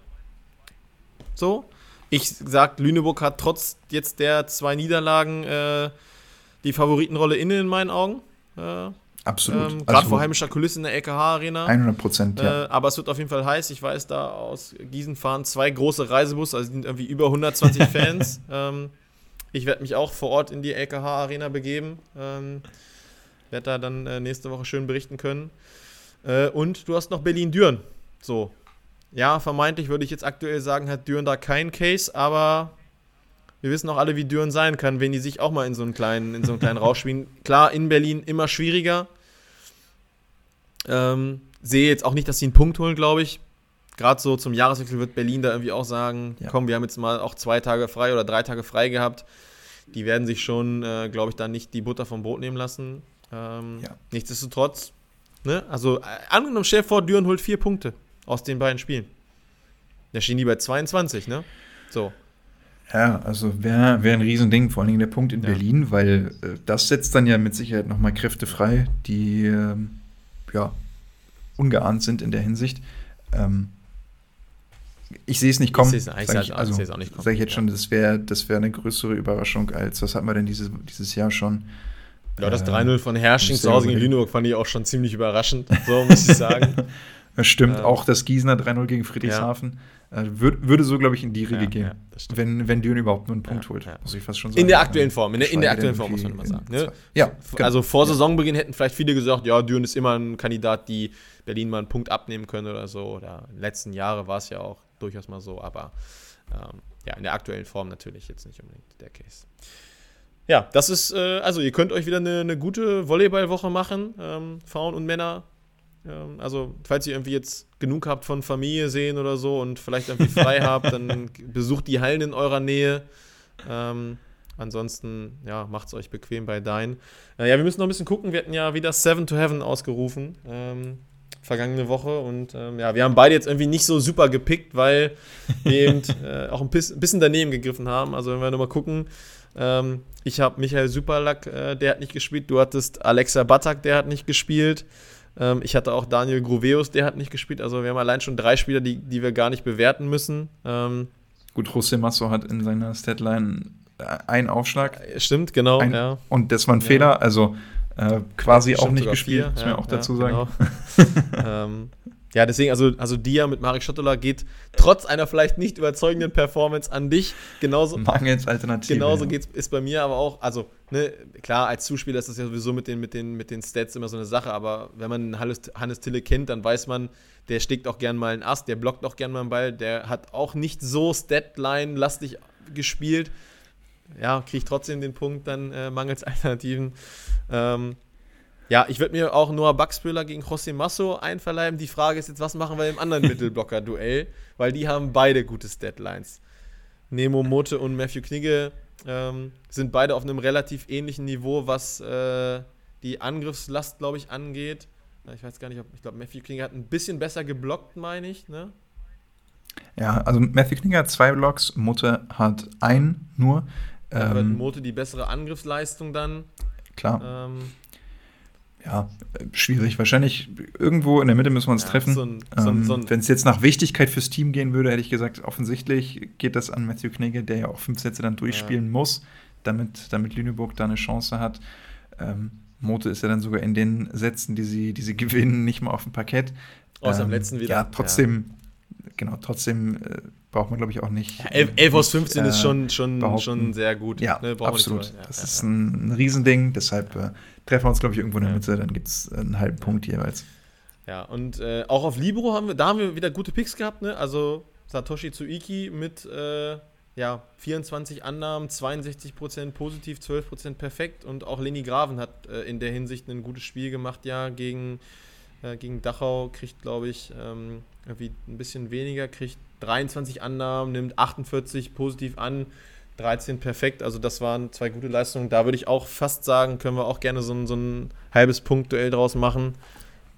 A: So. Ich sag, Lüneburg hat trotz jetzt der zwei Niederlagen äh, die Favoritenrolle inne in meinen Augen. Äh,
B: Absolut.
A: Ähm, Gerade also, vor heimischer Kulisse in der LKH-Arena.
B: 100 Prozent, ja.
A: Äh, aber es wird auf jeden Fall heiß. Ich weiß, da aus Gießen fahren zwei große Reisebusse, also sind irgendwie über 120 Fans. Ähm, ich werde mich auch vor Ort in die LKH-Arena begeben. Ähm, werde da dann äh, nächste Woche schön berichten können. Äh, und du hast noch Berlin-Düren. So. Ja, vermeintlich würde ich jetzt aktuell sagen, hat Düren da keinen Case, aber wir wissen auch alle, wie Düren sein kann, wenn die sich auch mal in so einen kleinen, in so einen kleinen Rausch spielen. Klar, in Berlin immer schwieriger. Ähm, sehe jetzt auch nicht, dass sie einen Punkt holen, glaube ich. Gerade so zum Jahreswechsel wird Berlin da irgendwie auch sagen: ja. Komm, wir haben jetzt mal auch zwei Tage frei oder drei Tage frei gehabt. Die werden sich schon, äh, glaube ich, da nicht die Butter vom Brot nehmen lassen. Ähm, ja. Nichtsdestotrotz, ne? also äh, angenommen, stell vor, Düren holt vier Punkte aus den beiden Spielen. Da stehen die bei 22, ne? So.
B: Ja, also wäre wär ein Riesending, vor allen Dingen der Punkt in ja. Berlin, weil äh, das setzt dann ja mit Sicherheit nochmal Kräfte frei, die äh, ja ungeahnt sind in der Hinsicht. Ähm, ich sehe es nicht kommen. Ich sage ich, also, sag ich jetzt schon, das wäre das wär eine größere Überraschung als, was hatten wir denn diese, dieses Jahr schon?
A: Ja, das 3-0 äh, von Hersching zu Hause gegen Lüneburg fand ich auch schon ziemlich überraschend, so muss ich sagen.
B: Das stimmt, ähm, auch das Gießener 3-0 gegen Friedrichshafen. Ja. Äh, würd, würde so, glaube ich, in die Riege ja, gehen. Ja, wenn, wenn Düren überhaupt nur einen Punkt holt,
A: muss ich fast schon sagen. In der aktuellen Form, in der, in der aktuellen Form muss man immer sagen. Ne? Ja, genau. Also vor Saisonbeginn hätten vielleicht viele gesagt, ja, Düren ist immer ein Kandidat, die Berlin mal einen Punkt abnehmen können oder so. Oder in den letzten Jahren war es ja auch durchaus mal so, aber ähm, ja, in der aktuellen Form natürlich jetzt nicht unbedingt der Case. Ja, das ist, äh, also ihr könnt euch wieder eine, eine gute Volleyballwoche machen, ähm, Frauen und Männer. Ähm, also, falls ihr irgendwie jetzt genug habt von Familie sehen oder so und vielleicht irgendwie frei habt, dann besucht die Hallen in eurer Nähe. Ähm, ansonsten, ja, macht es euch bequem bei Dein. Äh, ja, wir müssen noch ein bisschen gucken. Wir hatten ja wieder Seven to Heaven ausgerufen. Ähm, vergangene Woche und ähm, ja, wir haben beide jetzt irgendwie nicht so super gepickt, weil wir eben äh, auch ein bisschen daneben gegriffen haben. Also wenn wir nochmal gucken, ähm, ich habe Michael Superlack, äh, der hat nicht gespielt, du hattest Alexa Batak, der hat nicht gespielt. Ähm, ich hatte auch Daniel Groveus, der hat nicht gespielt. Also wir haben allein schon drei Spieler, die, die wir gar nicht bewerten müssen. Ähm,
B: Gut, José Masso hat in seiner Statline einen Aufschlag.
A: Stimmt, genau.
B: Ein, ja. Und das war ein Fehler. Also Äh, quasi auch nicht gespielt, vier. muss man ja, auch dazu sagen.
A: Genau. ähm, ja, deswegen, also, also Dia mit Marek Schottola geht trotz einer vielleicht nicht überzeugenden Performance an dich. Genauso.
B: Mangels Alternative.
A: Genauso geht's, ist bei mir aber auch, also, ne, klar, als Zuspieler ist das ja sowieso mit den, mit, den, mit den Stats immer so eine Sache, aber wenn man Hannes, Hannes Tille kennt, dann weiß man, der steckt auch gern mal einen Ast, der blockt auch gern mal einen Ball, der hat auch nicht so Statline-lastig gespielt. Ja, kriegt trotzdem den Punkt dann äh, mangels Alternativen. Ähm, ja, ich würde mir auch Noah Baxbüller gegen José Masso einverleiben. Die Frage ist jetzt, was machen wir im anderen Mittelblocker-Duell? Weil die haben beide gute Deadlines. Nemo Mote und Matthew Knigge ähm, sind beide auf einem relativ ähnlichen Niveau, was äh, die Angriffslast, glaube ich, angeht. Ich weiß gar nicht, ob ich glaube, Matthew Knigge hat ein bisschen besser geblockt, meine ich. Ne?
B: Ja, also Matthew Knigge hat zwei Blocks, Mote hat einen nur.
A: Ähm, hat Mote die bessere Angriffsleistung dann.
B: Klar. Ähm, ja, schwierig. Wahrscheinlich irgendwo in der Mitte müssen wir uns ja, treffen. So ähm, so Wenn es jetzt nach Wichtigkeit fürs Team gehen würde, hätte ich gesagt, offensichtlich geht das an Matthew Knigge, der ja auch fünf Sätze dann durchspielen ja. muss, damit, damit Lüneburg da eine Chance hat. Ähm, Mote ist ja dann sogar in den Sätzen, die sie, die sie gewinnen, nicht mal auf dem Parkett.
A: Außer ähm, am letzten wieder.
B: Ja, trotzdem, ja. genau, trotzdem äh, braucht man, glaube ich, auch nicht. Ja,
A: 11, 11 aus 15 äh, ist schon, schon, schon sehr gut.
B: Ja, ne, absolut. das ist ein, ein Riesending, deshalb äh, treffen wir uns, glaube ich, irgendwo in der Mitte, dann gibt es einen halben Punkt jeweils.
A: Ja, und äh, auch auf Libro haben wir, da haben wir wieder gute Picks gehabt, ne? Also Satoshi Tsuiki mit äh, ja, 24 Annahmen, 62% positiv, 12% perfekt und auch Leni Graven hat äh, in der Hinsicht ein gutes Spiel gemacht, ja, gegen, äh, gegen Dachau, kriegt, glaube ich, ähm, irgendwie ein bisschen weniger, kriegt 23 Annahmen, nimmt 48 positiv an, 13 perfekt. Also das waren zwei gute Leistungen. Da würde ich auch fast sagen, können wir auch gerne so ein, so ein halbes Punktduell draus machen.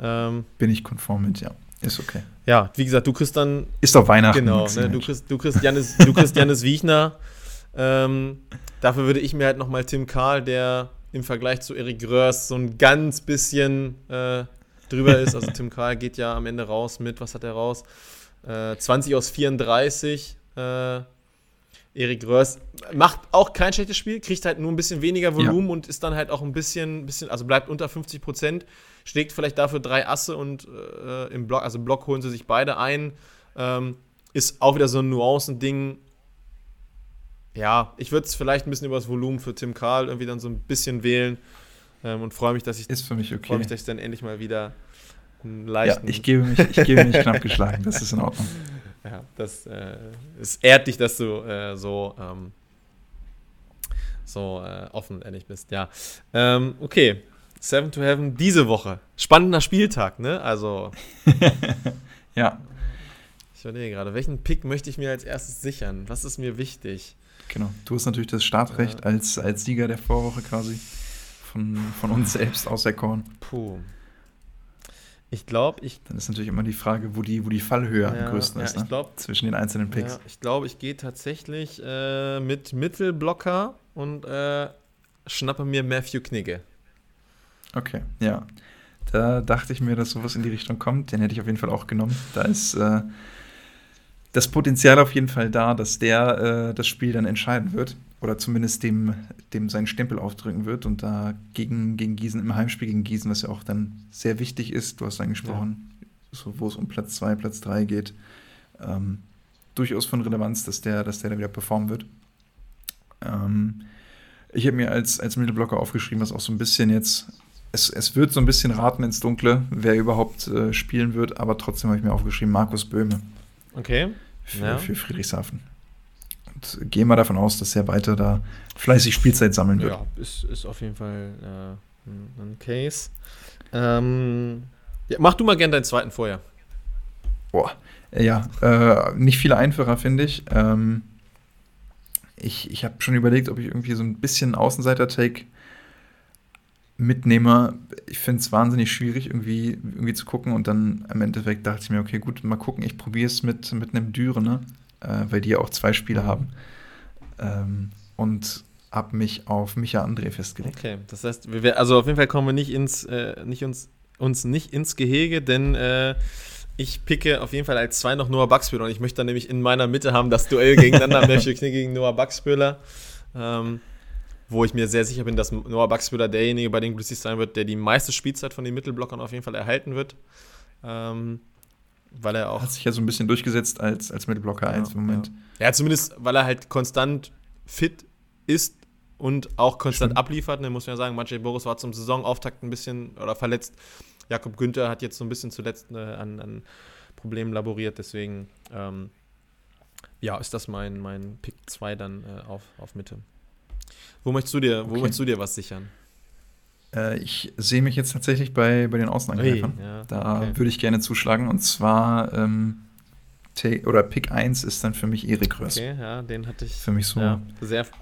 B: Ähm, Bin ich konform mit, ja. Ist okay.
A: Ja, wie gesagt, du kriegst dann.
B: Ist doch Weihnachten.
A: Genau, ne, du, kriegst, du kriegst Janis, du kriegst Janis Wiechner. Ähm, dafür würde ich mir halt nochmal Tim Karl, der im Vergleich zu Erik Röhrs so ein ganz bisschen äh, drüber ist. Also Tim Karl geht ja am Ende raus mit, was hat er raus? Äh, 20 aus 34. Äh, Erik Röhrs macht auch kein schlechtes Spiel, kriegt halt nur ein bisschen weniger Volumen ja. und ist dann halt auch ein bisschen, bisschen, also bleibt unter 50 Prozent, schlägt vielleicht dafür drei Asse und äh, im Block, also im Block holen sie sich beide ein. Ähm, ist auch wieder so ein Nuancen-Ding. Ja, ich würde es vielleicht ein bisschen über das Volumen für Tim Karl irgendwie dann so ein bisschen wählen ähm, und freue mich, dass ich
B: ist für mich okay.
A: freue mich, dass ich dann endlich mal wieder einen leichten.
B: Ja, ich gebe mich, ich gebe mich knapp geschlagen. Das ist in Ordnung.
A: Ja, das äh, es ehrt dich, dass du äh, so, ähm, so äh, offen und ehrlich bist. Ja. Ähm, okay. Seven to Heaven diese Woche. Spannender Spieltag, ne? Also.
B: ja.
A: Ich überlege gerade, welchen Pick möchte ich mir als erstes sichern? Was ist mir wichtig?
B: Genau. Du hast natürlich das Startrecht als, als Sieger der Vorwoche quasi von, von uns selbst auserkoren.
A: Puh. Ich glaube, ich.
B: Dann ist natürlich immer die Frage, wo die, wo die Fallhöhe ja, am größten ja, ist, ne?
A: glaub,
B: Zwischen den einzelnen Picks. Ja,
A: ich glaube, ich gehe tatsächlich äh, mit Mittelblocker und äh, schnappe mir Matthew Knigge.
B: Okay, ja. Da dachte ich mir, dass sowas in die Richtung kommt. Den hätte ich auf jeden Fall auch genommen. Da ist äh, das Potenzial auf jeden Fall da, dass der äh, das Spiel dann entscheiden wird oder zumindest dem, dem seinen Stempel aufdrücken wird und da gegen, gegen Gießen, im Heimspiel gegen Gießen, was ja auch dann sehr wichtig ist, du hast angesprochen, ja. so, wo es um Platz 2, Platz 3 geht, ähm, durchaus von Relevanz, dass der, dass der da wieder performen wird. Ähm, ich habe mir als, als Mittelblocker aufgeschrieben, was auch so ein bisschen jetzt, es, es wird so ein bisschen raten ins Dunkle, wer überhaupt äh, spielen wird, aber trotzdem habe ich mir aufgeschrieben, Markus Böhme.
A: Okay.
B: Für, ja. für Friedrichshafen gehe mal davon aus, dass er weiter da fleißig Spielzeit sammeln wird. Ja,
A: ist, ist auf jeden Fall äh, ein Case. Ähm, ja, mach du mal gerne deinen zweiten vorher.
B: Boah, ja, äh, nicht viel einfacher, finde ich. Ähm, ich ich habe schon überlegt, ob ich irgendwie so ein bisschen Außenseiter-Take mitnehme. Ich finde es wahnsinnig schwierig, irgendwie, irgendwie zu gucken und dann im Endeffekt dachte ich mir, okay, gut, mal gucken, ich probiere es mit, mit einem Düre, ne? Äh, weil die ja auch zwei Spiele haben. Ähm, und habe mich auf Micha André festgelegt.
A: Okay, das heißt, wir, also auf jeden Fall kommen wir nicht ins, äh, nicht uns, uns nicht ins Gehege, denn äh, ich picke auf jeden Fall als zwei noch Noah Baxböhler und ich möchte dann nämlich in meiner Mitte haben das Duell gegeneinander, Matthew Knick gegen Noah Baxböhler. Ähm, wo ich mir sehr sicher bin, dass Noah Buxwiller derjenige bei den Grizzlies sein wird, der die meiste Spielzeit von den Mittelblockern auf jeden Fall erhalten wird. Ähm, weil er auch.
B: Hat sich ja so ein bisschen durchgesetzt als, als Mittelblocker ja, 1 im Moment.
A: Ja. ja, zumindest, weil er halt konstant fit ist und auch konstant Stimmt. abliefert. Ne, muss man ja sagen, Maciej Boris war zum Saisonauftakt ein bisschen oder verletzt. Jakob Günther hat jetzt so ein bisschen zuletzt ne, an, an, Problemen laboriert, deswegen ähm, ja, ist das mein, mein Pick 2 dann äh, auf, auf Mitte. Wo möchtest du dir, wo möchtest du dir was sichern?
B: Äh, ich sehe mich jetzt tatsächlich bei, bei den Außenangreifern. ja, da okay. würde ich gerne zuschlagen. Und zwar ähm, oder Pick 1 ist dann für mich Erik Röss.
A: Okay, ja, den hatte ich.
B: Für mich so ja,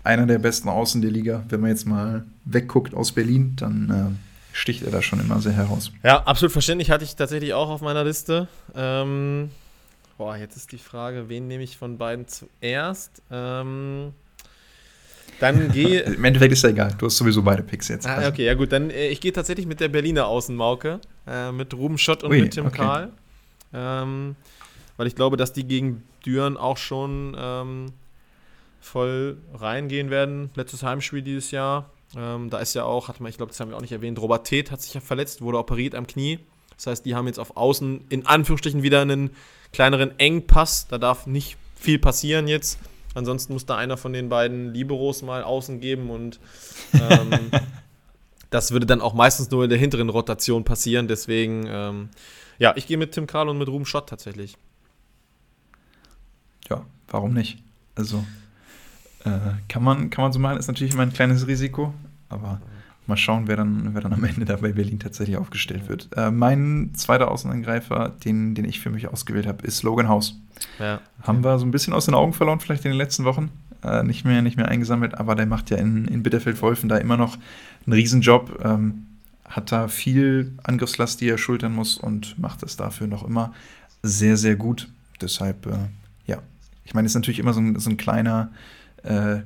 B: einer der besten Außen der Liga. Wenn man jetzt mal wegguckt aus Berlin, dann äh, sticht er da schon immer sehr heraus.
A: Ja, absolut verständlich. Hatte ich tatsächlich auch auf meiner Liste. Ähm, boah, jetzt ist die Frage, wen nehme ich von beiden zuerst? Ähm, dann gehe.
B: Im Endeffekt ist ja egal. Du hast sowieso beide Picks jetzt.
A: Ah, also. okay, ja gut. Dann äh, ich gehe tatsächlich mit der Berliner Außenmauke. Äh, mit Ruben Schott und Ui, mit Tim okay. Karl. Ähm, weil ich glaube, dass die gegen Düren auch schon ähm, voll reingehen werden. Letztes Heimspiel dieses Jahr. Ähm, da ist ja auch, hat man, ich glaube, das haben wir auch nicht erwähnt, Robert Teth hat sich ja verletzt, wurde operiert am Knie. Das heißt, die haben jetzt auf Außen in Anführungsstrichen wieder einen kleineren Engpass. Da darf nicht viel passieren jetzt. Ansonsten muss da einer von den beiden Liberos mal außen geben und ähm, das würde dann auch meistens nur in der hinteren Rotation passieren. Deswegen, ähm, ja, ich gehe mit Tim Karl und mit Ruben Schott tatsächlich.
B: Ja, warum nicht? Also, äh, kann, man, kann man so machen, ist natürlich immer ein kleines Risiko, aber mal schauen, wer dann, wer dann am Ende da bei Berlin tatsächlich aufgestellt wird. Äh, mein zweiter Außenangreifer, den, den ich für mich ausgewählt habe, ist Logan House. Ja, okay. Haben wir so ein bisschen aus den Augen verloren, vielleicht in den letzten Wochen. Äh, nicht, mehr, nicht mehr eingesammelt, aber der macht ja in, in Bitterfeld-Wolfen da immer noch einen Riesenjob. Ähm, hat da viel Angriffslast, die er schultern muss und macht es dafür noch immer sehr, sehr gut. Deshalb, äh, ja. Ich meine, es ist natürlich immer so ein, so ein kleiner äh,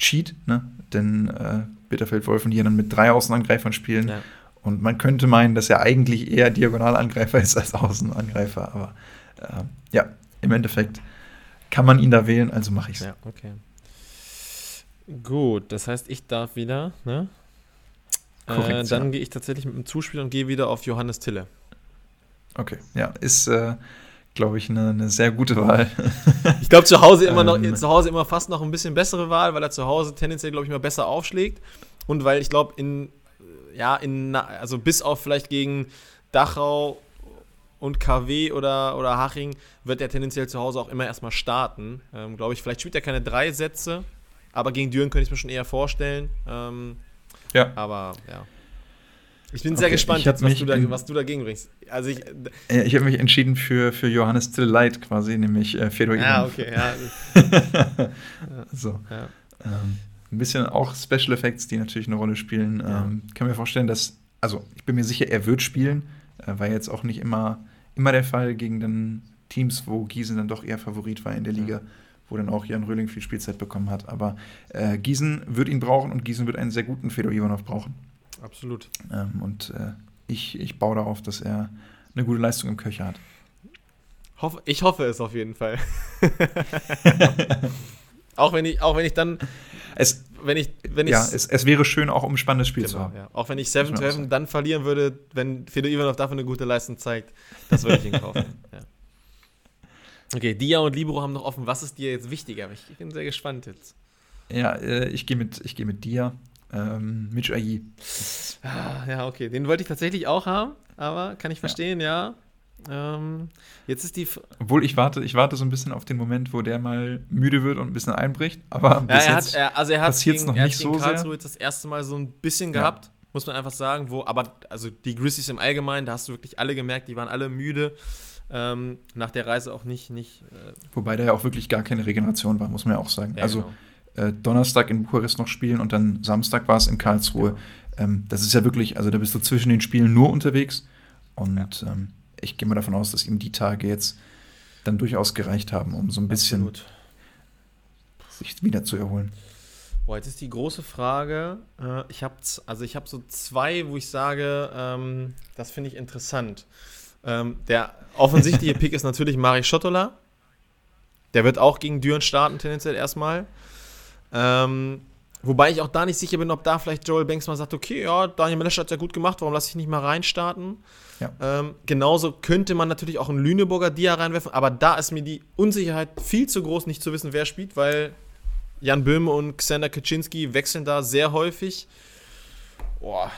B: Cheat, ne? denn äh, Bitterfeld-Wolfen hier dann mit drei Außenangreifern spielen. Ja. Und man könnte meinen, dass er eigentlich eher Diagonalangreifer ist als Außenangreifer, aber äh, ja, im Endeffekt kann man ihn da wählen, also mache ich es.
A: Ja, okay. Gut, das heißt, ich darf wieder, ne? Korrekt, äh, dann ja. gehe ich tatsächlich mit dem Zuspiel und gehe wieder auf Johannes Tille.
B: Okay, ja, ist, äh, glaube ich, eine, eine, sehr gute Wahl.
A: ich glaube, zu Hause immer noch, ähm, zu Hause immer fast noch ein bisschen bessere Wahl, weil er zu Hause tendenziell, glaube ich, mal besser aufschlägt. Und weil ich glaube, in, ja, in, also bis auf vielleicht gegen Dachau und KW oder, oder Haching wird er tendenziell zu Hause auch immer erstmal starten. Ähm, Glaube ich, vielleicht spielt er keine drei Sätze, aber gegen Düren könnte ich mir schon eher vorstellen. Ähm, ja. Aber ja. Ich bin okay, sehr gespannt, jetzt, was, du da, was du dagegen bringst. Also ich,
B: äh, ich habe mich entschieden für, für Johannes Still Light quasi, nämlich äh, Fedor
A: Ah, okay, ja.
B: so. Ja. Ähm, ein bisschen auch Special Effects, die natürlich eine Rolle spielen. Ja. Ähm, kann mir vorstellen, dass, also ich bin mir sicher, er wird spielen, äh, war jetzt auch nicht immer immer der Fall gegen dann Teams, wo Gießen dann doch eher Favorit war in der Liga, ja. wo dann auch Jan Röhling viel Spielzeit bekommen hat. Aber äh, Gießen wird ihn brauchen und Gießen wird einen sehr guten Fedor Ivanov brauchen.
A: Absolut.
B: Ähm, und äh, ich, ich baue darauf, dass er eine gute Leistung im Köcher hat.
A: Hoff, ich hoffe es auf jeden Fall. auch, wenn ich, auch wenn ich dann.
B: Es,
A: wenn ich, wenn
B: ja, es, es wäre schön, auch um ein spannendes Spiel genau, zu haben.
A: Ja. Auch wenn ich 7 to dann verlieren würde, wenn Fedor Ivanov dafür eine gute Leistung zeigt, das würde ich ihn kaufen. ja. Okay, Dia und Libero haben noch offen. Was ist dir jetzt wichtiger? Ich bin sehr gespannt jetzt.
B: Ja, äh, ich gehe mit, geh mit Dia. Ähm, Mitch Ayi.
A: Ah, ja, okay. Den wollte ich tatsächlich auch haben, aber kann ich verstehen, ja. ja. Ähm, jetzt ist die. F
B: Obwohl ich warte, ich warte so ein bisschen auf den Moment, wo der mal müde wird und ein bisschen einbricht. Aber
A: bis ja, er jetzt hat, er, also er hat gegen, noch er nicht so Karlsruhe sehr. das erste Mal so ein bisschen ja. gehabt, muss man einfach sagen. Wo, aber also die Grizzlies im Allgemeinen, da hast du wirklich alle gemerkt, die waren alle müde. Ähm, nach der Reise auch nicht. nicht
B: äh Wobei da ja auch wirklich gar keine Regeneration war, muss man ja auch sagen. Ja, also genau. Äh, Donnerstag in Bukarest noch spielen und dann Samstag war es in Karlsruhe. Genau. Ähm, das ist ja wirklich, also da bist du zwischen den Spielen nur unterwegs. Und ähm, ich gehe mal davon aus, dass ihm die Tage jetzt dann durchaus gereicht haben, um so ein bisschen Absolut. sich wieder zu erholen.
A: Boah, jetzt ist die große Frage. Äh, ich habe also ich so zwei, wo ich sage, ähm, das finde ich interessant. Ähm, der offensichtliche Pick ist natürlich Mari Schottola. Der wird auch gegen Düren starten, tendenziell erstmal. Ähm, Wobei ich auch da nicht sicher bin, ob da vielleicht Joel Banks mal sagt, okay, ja, Daniel Melescher hat ja gut gemacht, warum lasse ich nicht mal reinstarten? Ja. Ähm, genauso könnte man natürlich auch einen Lüneburger Dia reinwerfen, aber da ist mir die Unsicherheit viel zu groß, nicht zu wissen, wer spielt, weil Jan Böhme und Xander Kaczynski wechseln da sehr häufig.
B: Boah.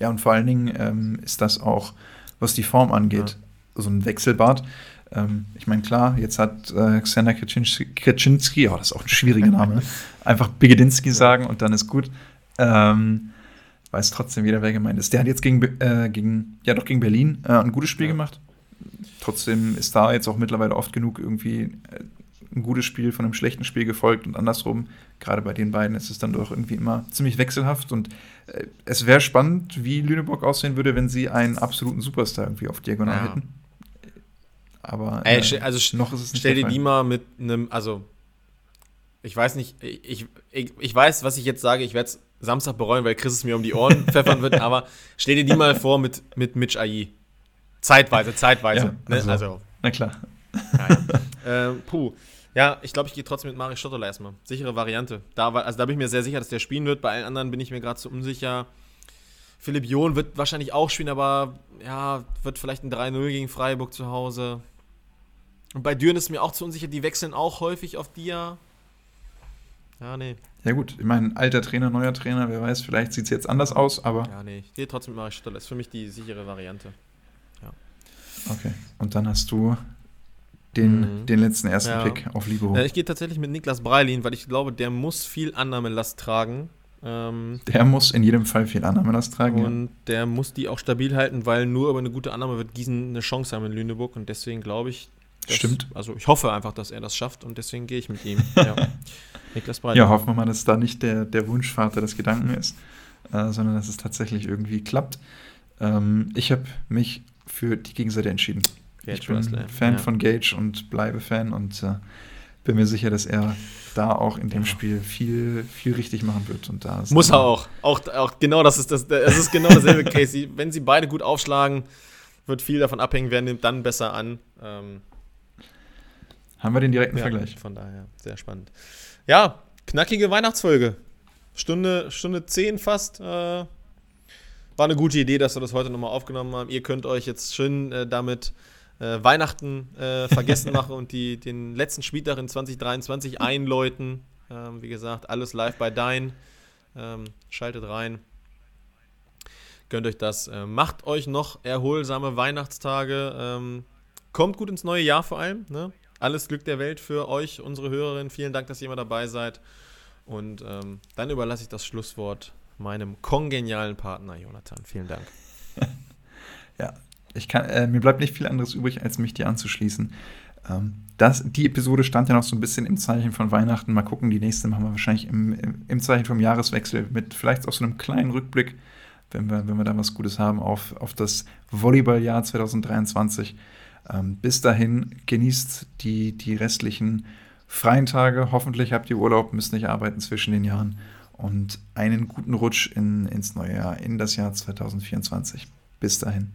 B: Ja, und vor allen Dingen ähm, ist das auch, was die Form angeht, ja. so ein Wechselbad. Ähm, ich meine, klar, jetzt hat äh, Xander Kaczynski, oh, das ist auch ein schwieriger Name, einfach Bigedinski sagen und dann ist gut. Ähm, weiß trotzdem jeder, wer gemeint ist. Der hat jetzt gegen, äh, gegen ja doch gegen Berlin äh, ein gutes Spiel ja. gemacht. Trotzdem ist da jetzt auch mittlerweile oft genug irgendwie äh, ein gutes Spiel von einem schlechten Spiel gefolgt und andersrum. Gerade bei den beiden ist es dann doch irgendwie immer ziemlich wechselhaft und äh, es wäre spannend, wie Lüneburg aussehen würde, wenn sie einen absoluten Superstar irgendwie auf Diagonal ja. hätten. Aber
A: Ey, äh, also noch ist es nicht Stell dir die mal mit einem, also ich weiß nicht, ich, ich, ich weiß, was ich jetzt sage, ich werde es Samstag bereuen, weil Chris es mir um die Ohren pfeffern wird, aber stell dir die mal vor mit, mit Mitch AI. Zeitweise, zeitweise.
B: Ja, also, ne? also, na klar.
A: Ja, äh, puh. Ja, ich glaube, ich gehe trotzdem mit Mario Stotterle erstmal. Sichere Variante. Da, also da bin ich mir sehr sicher, dass der spielen wird. Bei allen anderen bin ich mir gerade zu unsicher. Philipp John wird wahrscheinlich auch spielen, aber ja, wird vielleicht ein 3-0 gegen Freiburg zu Hause. Und bei Düren ist mir auch zu unsicher, die wechseln auch häufig auf Dia. Ja, nee.
B: Ja, gut, ich meine, alter Trainer, neuer Trainer, wer weiß, vielleicht sieht es jetzt anders aus, aber.
A: Ja, nee, ich gehe trotzdem mit Marek Stotterle. Ist für mich die sichere Variante. Ja.
B: Okay, und dann hast du den, mhm. den letzten ersten ja. Pick auf Libero.
A: Ja, ich gehe tatsächlich mit Niklas Breilin, weil ich glaube, der muss viel Annahmelast tragen. Ähm,
B: der muss in jedem Fall viel Annahmelast tragen.
A: Und ja. der muss die auch stabil halten, weil nur über eine gute Annahme wird Gießen eine Chance haben in Lüneburg. Und deswegen glaube ich,
B: das, Stimmt.
A: Also ich hoffe einfach, dass er das schafft und deswegen gehe ich mit ihm.
B: Ja. Niklas Breiter. Ja, hoffen wir mal, dass da nicht der, der Wunschvater des Gedanken ist, äh, sondern dass es tatsächlich irgendwie klappt. Ähm, ich habe mich für die Gegenseite entschieden. Gage ich bin. Fan ja. von Gage und bleibe Fan und äh, bin mir sicher, dass er da auch in dem ja. Spiel viel, viel richtig machen wird. Und da
A: Muss er auch. auch. Auch genau das ist das. Es ist genau dasselbe Case. Wenn sie beide gut aufschlagen, wird viel davon abhängen, wer nimmt dann besser an. Ähm,
B: haben wir den direkten ja, Vergleich.
A: Von daher, sehr spannend. Ja, knackige Weihnachtsfolge. Stunde, Stunde 10 fast. Äh, war eine gute Idee, dass wir das heute nochmal aufgenommen haben. Ihr könnt euch jetzt schön äh, damit äh, Weihnachten äh, vergessen machen und die, den letzten Spieltag in 2023 einläuten. Ähm, wie gesagt, alles live bei Dein. Ähm, schaltet rein. Gönnt euch das. Äh, macht euch noch erholsame Weihnachtstage. Ähm, kommt gut ins neue Jahr vor allem. Ne? Alles Glück der Welt für euch, unsere Hörerinnen. Vielen Dank, dass ihr immer dabei seid. Und ähm, dann überlasse ich das Schlusswort meinem kongenialen Partner Jonathan. Vielen Dank.
B: ja, ich kann, äh, mir bleibt nicht viel anderes übrig, als mich dir anzuschließen. Ähm, das, die Episode stand ja noch so ein bisschen im Zeichen von Weihnachten. Mal gucken, die nächste machen wir wahrscheinlich im, im, im Zeichen vom Jahreswechsel mit vielleicht auch so einem kleinen Rückblick, wenn wir, wenn wir da was Gutes haben, auf, auf das Volleyballjahr 2023. Ähm, bis dahin genießt die, die restlichen freien Tage. Hoffentlich habt ihr Urlaub, müsst nicht arbeiten zwischen den Jahren. Und einen guten Rutsch in, ins neue Jahr, in das Jahr 2024. Bis dahin.